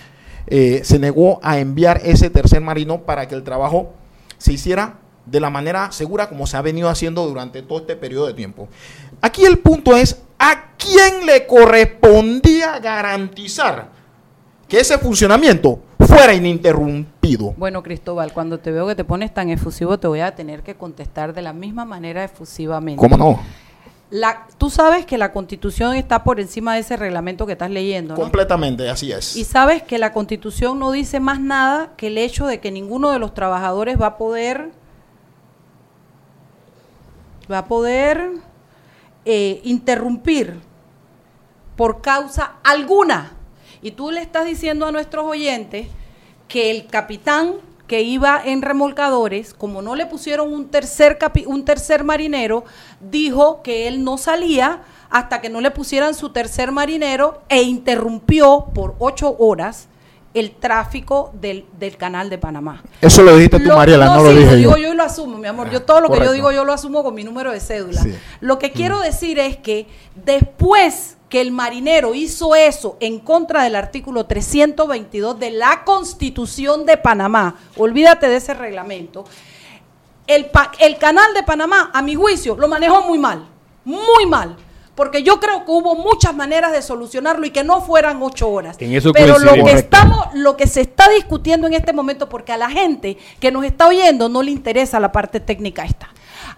eh, se negó a enviar ese tercer marino para que el trabajo se hiciera de la manera segura como se ha venido haciendo durante todo este periodo de tiempo. Aquí el punto es, ¿a quién le correspondía garantizar que ese funcionamiento fuera ininterrumpido? Bueno, Cristóbal, cuando te veo que te pones tan efusivo, te voy a tener que contestar de la misma manera efusivamente. ¿Cómo no? La, tú sabes que la constitución está por encima de ese reglamento que estás leyendo, ¿no? Completamente, así es. Y sabes que la constitución no dice más nada que el hecho de que ninguno de los trabajadores va a poder va a poder eh, interrumpir por causa alguna. Y tú le estás diciendo a nuestros oyentes que el capitán que iba en remolcadores, como no le pusieron un tercer capi- un tercer marinero, dijo que él no salía hasta que no le pusieran su tercer marinero e interrumpió por ocho horas el tráfico del, del canal de Panamá. Eso lo dijiste tú, Lo- Mariela, no, lo sí, dije digo yo. yo y lo asumo, mi amor. Yo todo lo que yo digo yo lo asumo con mi número de cédula. Sí. Lo que quiero decir es que después que el marinero hizo eso en contra del artículo 322 de la Constitución de Panamá, olvídate de ese reglamento, el, canal de Panamá, a mi juicio, lo manejó muy mal, muy mal. Porque yo creo que hubo muchas maneras de solucionarlo y que no fueran ocho horas. En eso Pero lo que estamos, lo que se está discutiendo en este momento, porque a la gente que nos está oyendo no le interesa la parte técnica esta.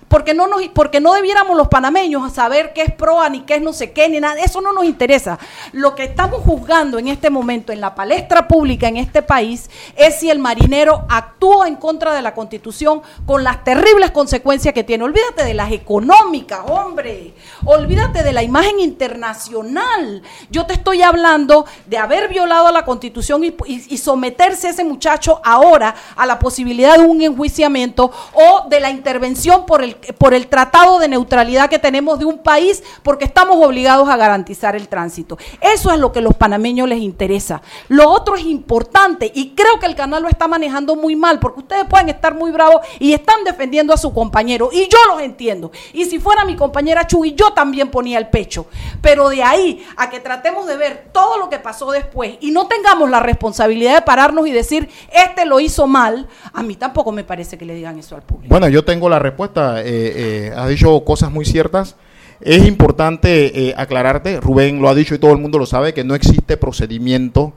Porque no, nos, porque no debiéramos los panameños saber qué es proa, ni qué es no sé qué, ni nada. Eso no nos interesa. Lo que estamos juzgando en este momento en la palestra pública en este país es si el marinero actuó en contra de la constitución con las terribles consecuencias que tiene. Olvídate de las económicas, hombre. Olvídate de la imagen internacional. Yo te estoy hablando de haber violado la constitución y, y- someterse ese muchacho ahora a la posibilidad de un enjuiciamiento o de la intervención por el, por el tratado de neutralidad que tenemos de un país porque estamos obligados a garantizar el tránsito. Eso es lo que a los panameños les interesa. Lo otro es importante y creo que el canal lo está manejando muy mal porque ustedes pueden estar muy bravos y están defendiendo a su compañero y yo los entiendo. Y si fuera mi compañera Chuy, yo también ponía el pecho. Pero de ahí a que tratemos de ver todo lo que pasó después y no tengamos la responsabilidad de pararnos y decir, este lo hizo mal, a mí tampoco me parece que le digan eso al público. Bueno, yo tengo la respuesta. Eh, eh, has dicho cosas muy ciertas. Es importante eh, aclararte, Rubén lo ha dicho y todo el mundo lo sabe, que no existe procedimiento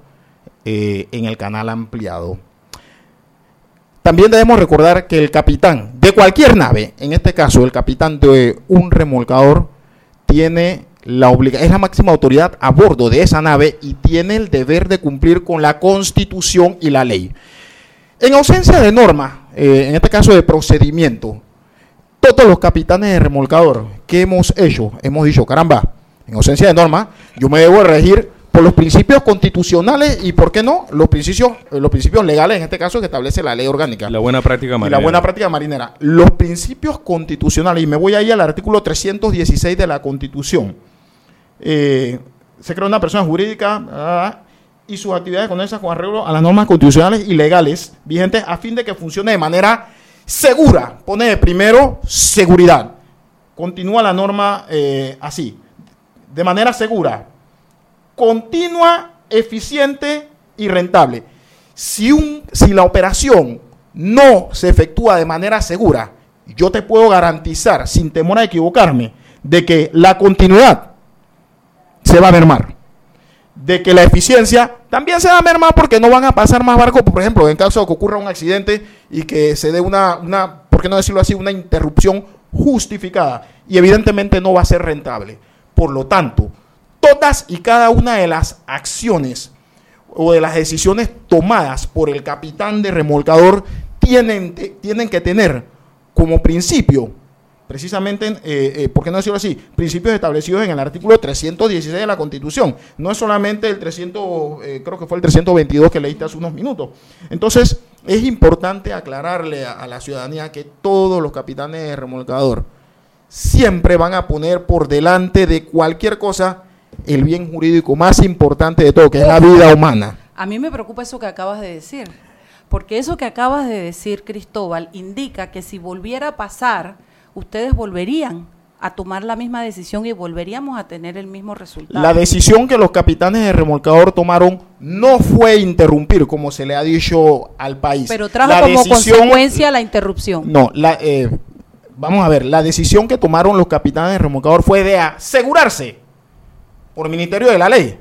eh, en el canal ampliado. También debemos recordar que el capitán de cualquier nave, en este caso el capitán de un remolcador, tiene la obligación, es la máxima autoridad a bordo de esa nave y tiene el deber de cumplir con la constitución y la ley. En ausencia de norma, eh, en este caso de procedimiento, todos los capitanes de remolcador que hemos hecho, hemos dicho, caramba, en ausencia de norma, yo me debo regir por los principios constitucionales y, ¿por qué no?, los principios, eh, los principios legales, en este caso, que establece la ley orgánica. La buena práctica Y marinera. la buena práctica marinera. Los principios constitucionales, y me voy ahí al artículo 316 de la Constitución. Eh, se crea una persona jurídica ah, y sus actividades conexas con arreglo a las normas constitucionales y legales vigentes a fin de que funcione de manera segura. Pone primero seguridad. Continúa la norma eh, así. De manera segura, continua, eficiente y rentable. Si, un, si la operación no se efectúa de manera segura, yo te puedo garantizar, sin temor a equivocarme, de que la continuidad se va a mermar. De que la eficiencia también se va a mermar porque no van a pasar más barcos, por ejemplo, en caso de que ocurra un accidente y que se dé una, una, por qué no decirlo así, una interrupción justificada. Y evidentemente no va a ser rentable. Por lo tanto, todas y cada una de las acciones o de las decisiones tomadas por el capitán de remolcador tienen, tienen que tener como principio, precisamente, eh, eh, ¿por qué no decirlo así? Principios establecidos en el artículo 316 de la Constitución. No es solamente el 300, eh, creo que fue el 322 que leíste hace unos minutos. Entonces, es importante aclararle a, a la ciudadanía que todos los capitanes de remolcador siempre van a poner por delante de cualquier cosa el bien jurídico más importante de todo, que es la vida humana. A mí me preocupa eso que acabas de decir, porque eso que acabas de decir, Cristóbal, indica que si volviera a pasar, ustedes volverían a tomar la misma decisión y volveríamos a tener el mismo resultado. La decisión que los capitanes de remolcador tomaron no fue interrumpir, como se le ha dicho al país. Pero trajo La como decisión- consecuencia la interrupción. No, la, eh, vamos a ver, la decisión que tomaron los capitanes de remolcador fue de asegurarse, por Ministerio de la Ley,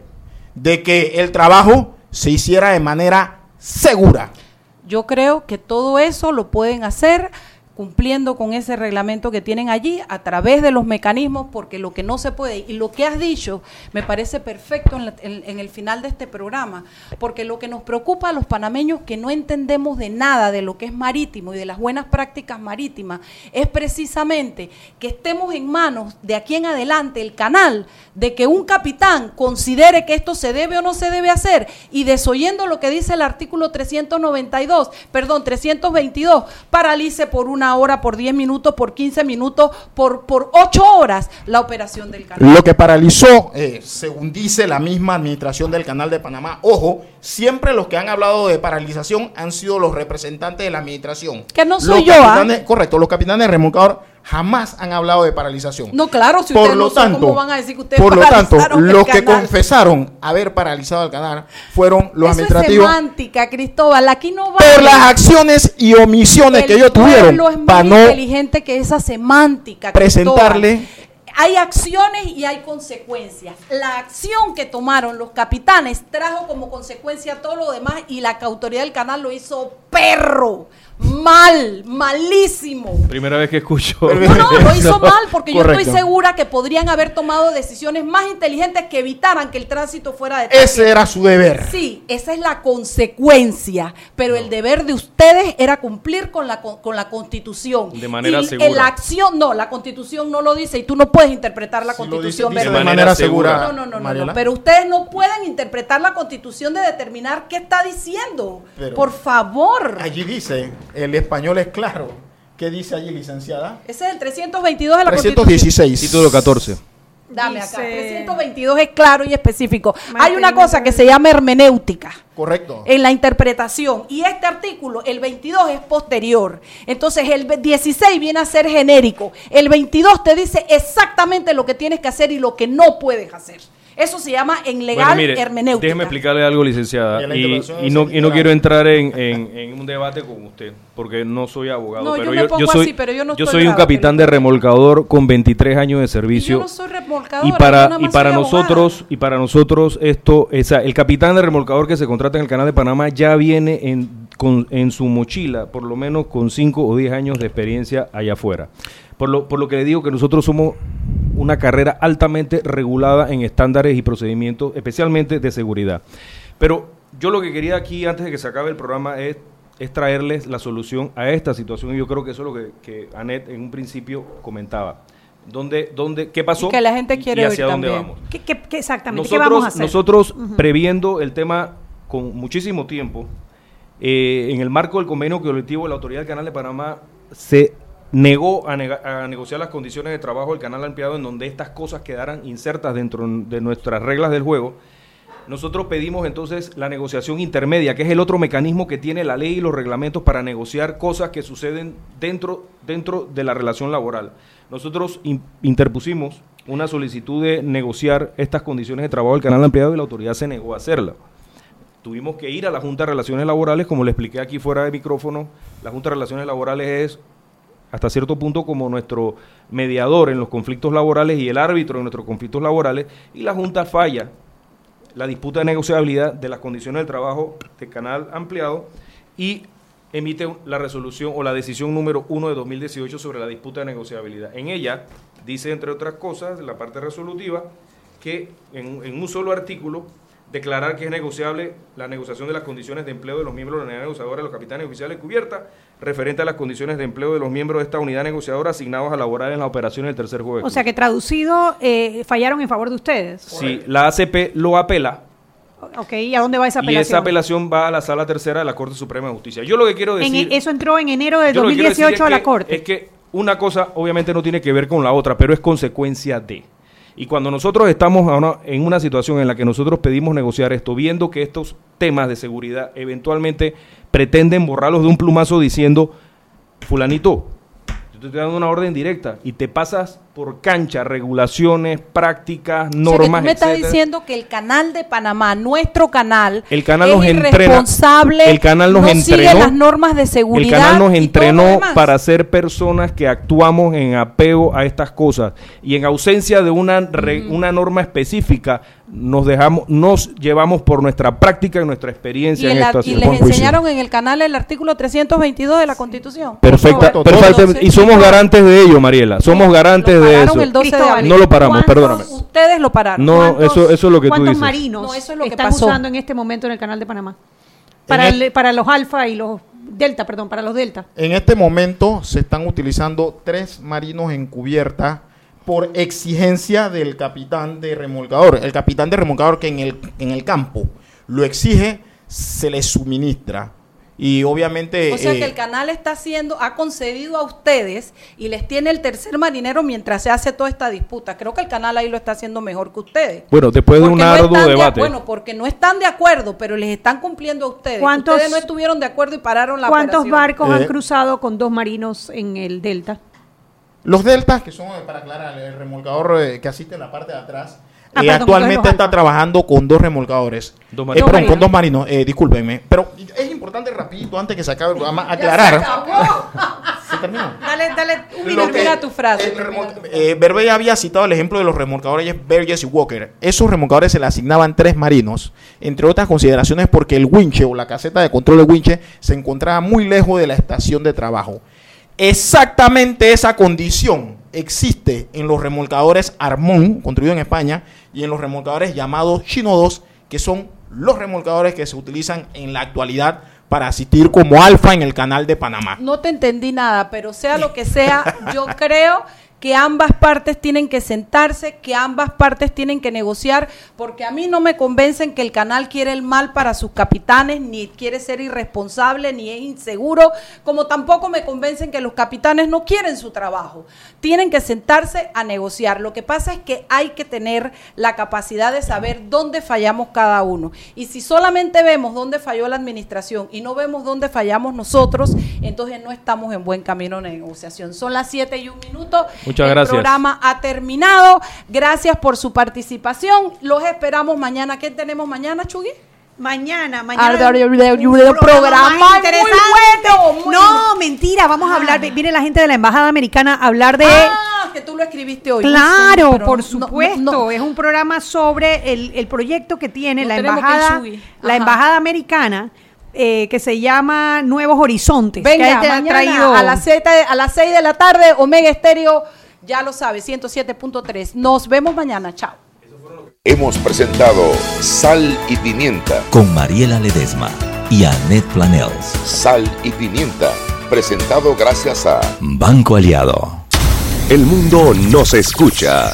de que el trabajo se hiciera de manera segura. Yo creo que todo eso lo pueden hacer cumpliendo con ese reglamento que tienen allí a través de los mecanismos, porque lo que no se puede, y lo que has dicho me parece perfecto en, el final de este programa, porque lo que nos preocupa a los panameños que no entendemos de nada de lo que es marítimo y de las buenas prácticas marítimas, es precisamente que estemos en manos de aquí en adelante el canal de que un capitán considere que esto se debe o no se debe hacer y desoyendo lo que dice el artículo 392, perdón, 322, paralice por una hora, por 10 minutos, por 15 minutos, por, por 8 horas la operación del canal. Lo que paralizó, eh, según dice la misma administración del Canal de Panamá, ojo, siempre los que han hablado de paralización han sido los representantes de la administración. Que no Los soy yo, ¿ah? capitanes- Correcto, los capitanes remolcador jamás han hablado de paralización. No, claro, si por ustedes lo no son, tanto, ¿cómo van a decir que ustedes por lo tanto, los que confesaron haber paralizado el canal fueron los Eso es administrativos semántica, Cristóbal. Aquí no va por las acciones y omisiones que ellos tuvieron es para no inteligente que esa semántica. presentarle Cristóbal. Hay acciones y hay consecuencias. La acción que tomaron los capitanes trajo como consecuencia todo lo demás y la autoridad del canal lo hizo perro, mal, malísimo. Primera vez que escucho. No, no, lo hizo mal porque yo estoy segura que podrían haber tomado decisiones más inteligentes que evitaran que el tránsito fuera de ese era su deber. Sí, esa es la consecuencia, pero el deber de ustedes era cumplir con la, con, con la constitución. De manera y, segura. La acción, no, la constitución no lo dice y tú no puedes interpretar la constitución. dice- dice ¿verdad? de manera segura. No, no, no, no, pero ustedes no pueden interpretar la constitución de determinar qué está diciendo. Pero- Por favor. Allí dice, el español es claro, ¿Qué dice allí, licenciada? Ese es el 322 de la Constitución. 316. Título 14. Dame acá. Dice- 322 es claro y específico. Martín, Hay una cosa que se llama hermenéutica. Correcto. en la interpretación. Y este artículo, el 22, es posterior. Entonces, el 16 viene a ser genérico. El 22 te dice exactamente lo que tienes que hacer y lo que no puedes hacer. Eso se llama en legal Bueno, mire, hermenéutica. Déjeme explicarle algo, licenciada. Y Y, y no, y no quiero entrar en, en- en un debate con usted, porque no soy abogado. No, yo pero me yo, pongo soy, así, pero yo no estoy soy un capitán de remolcador con 23 años de Y servicio. yo no soy remolcadora, y yo para y para soy abogada. nosotros y para nosotros esto esa el capitán de remolcador que se contrata en el canal de Panamá ya viene en con, en su mochila por lo menos con 5 o 10 años de experiencia allá afuera por lo por lo que le digo que nosotros somos una carrera altamente regulada en estándares y procedimientos especialmente de seguridad pero yo lo que quería aquí antes de que se acabe el programa es es traerles la solución a esta situación y yo creo que eso es lo que, que Anet en un principio comentaba ¿Dónde, dónde, ¿Qué pasó? Y que la gente quiere y hacia dónde vamos. ¿Qué, qué- qué exactamente? ¿Qué vamos a hacer? nosotros previendo el tema con muchísimo tiempo, eh, en el marco del convenio colectivo de la Autoridad del Canal de Panamá se negó a, negociar las condiciones de trabajo del canal ampliado en donde estas cosas quedaran insertas dentro de nuestras reglas del juego. Nosotros pedimos entonces la negociación intermedia, que es el otro mecanismo que tiene la ley y los reglamentos para negociar cosas que suceden dentro, dentro de la relación laboral. Nosotros in- interpusimos una solicitud de negociar estas condiciones de trabajo del canal ampliado y la autoridad se negó a hacerla. Tuvimos que ir a la Junta de Relaciones Laborales, como le expliqué aquí fuera de micrófono, la Junta de Relaciones Laborales es hasta cierto punto como nuestro mediador en los conflictos laborales y el árbitro en nuestros conflictos laborales, y la Junta falla la disputa de negociabilidad de las condiciones del trabajo del canal ampliado y emite la resolución o la decisión número 1 de 2018 sobre la disputa de negociabilidad. En ella dice, entre otras cosas, la parte resolutiva, que en un solo artículo declarar que es negociable la negociación de las condiciones de empleo de los miembros de la unidad negociadora de los capitanes oficiales cubierta, referente a las condiciones de empleo de los miembros de esta unidad negociadora asignados a laborar en la operación del tercer de O sea que traducido, eh, fallaron en favor de ustedes. Si la ACP lo apela, Ok, ¿y a dónde va esa y apelación? esa apelación va a la sala tercera de la Corte Suprema de Justicia. Yo lo que quiero En- decir... eso entró en enero decir 2018 a la que- Corte. Es que una cosa obviamente no tiene que ver con la otra, pero es consecuencia de. Y cuando nosotros estamos ahora en una situación en la que nosotros pedimos negociar esto, viendo que estos temas de seguridad eventualmente pretenden borrarlos de un plumazo diciendo, fulanito, yo te estoy dando una orden directa y te pasas por cancha, regulaciones, prácticas, O sea, que normas, tú me estás diciendo que el canal de Panamá, nuestro canal, El canal es nos entrena. irresponsable, El canal nos no entrenó. sigue las normas de seguridad. El canal nos entrenó para ser personas que actuamos en apego a estas cosas y en ausencia de una re- una norma específica nos dejamos nos llevamos por nuestra práctica y nuestra experiencia en en la- esta y les enseñaron en el canal el artículo 322 de la Constitución. Perfecta, Todo, perfecta- todo. y somos garantes de ello, Mariela. Somos garantes Lo de pararon eso. el 12 de Cristóbal, abril. No lo paramos, ¿Cuántos- perdóname. Ustedes lo pararon. No, ¿Cuántos- eso, eso es lo que tú ¿Cuántos dices. marinos No, eso es lo que están pasó. usando en este momento en el canal de Panamá? Para, el- para los alfa y los delta, perdón, para los delta. En este momento se están utilizando tres marinos en cubierta por exigencia del capitán de remolcador. El capitán de remolcador que en el, en el campo lo exige, se le suministra. Y obviamente... O sea eh, que el canal está haciendo, ha concedido a ustedes y les tiene el tercer marinero mientras se hace toda esta disputa. Creo que el canal ahí lo está haciendo mejor que ustedes. Bueno, después de Porque un no arduo de- debate. bueno, porque no están de acuerdo, pero les están cumpliendo a ustedes. ¿Cuántos- ustedes no estuvieron de acuerdo y pararon la ¿Cuántos operación. barcos han Eh, cruzado con dos marinos en el delta? Los deltas, que son, eh, para aclarar, el remolcador eh, que asiste en la parte de atrás, Ah, eh, perdón, actualmente está trabajando con dos remolcadores. Dos Eh, marinos. perdón, Dos con dos marinos, eh, discúlpenme. Pero es importante, rapidito, antes que se acabe el programa, aclarar. ¿Se terminó? Dale, dale un minuto que- mira tu frase. eh, Berbe ya había citado el ejemplo de los remolcadores Burgess y Walker. Esos remolcadores se le asignaban tres marinos, entre otras consideraciones porque el winche o la caseta de control del winche se encontraba muy lejos de la estación de trabajo. Exactamente esa condición existe en los remolcadores Armón, construido en España, y en los remolcadores llamados Chino 2, que son los remolcadores que se utilizan en la actualidad para asistir como alfa en el canal de Panamá. No te entendí nada, pero sea lo que sea, yo creo que ambas partes tienen que sentarse, que ambas partes tienen que negociar, porque a mí no me convencen que el canal quiere el mal para sus capitanes, ni quiere ser irresponsable, ni es inseguro, como tampoco me convencen que los capitanes no quieren su trabajo. Tienen que sentarse a negociar. Lo que pasa es que hay que tener la capacidad de saber dónde fallamos cada uno. Y si solamente vemos dónde falló la administración y no vemos dónde fallamos nosotros, entonces no estamos en buen camino de negociación. Son las 7 y un minuto. Muchas El gracias. programa ha terminado. Gracias por su participación. Los esperamos mañana. ¿Qué tenemos mañana, Chugui? Mañana, Ah, mañana. de- de- de- un de- programa muy interesante. bueno, muy- no, mentira, vamos a hablar, viene la gente de la Embajada Americana a hablar de... Ah, que tú lo escribiste hoy. Claro, Sí, por no- supuesto. no- Es un programa sobre el, el proyecto que tiene No la que embajada, la embajada americana eh, que se llama Nuevos Horizontes. que Venga, te ha mañana traído- a las 7 a las 6 de la tarde, Omega Estéreo, ya lo sabe, 107.3. Nos vemos mañana. Chao. Hemos presentado Sal y Pimienta. Con Mariela Ledesma y Annette Planels. Sal y Pimienta. Presentado gracias a Banco Aliado. El mundo nos escucha.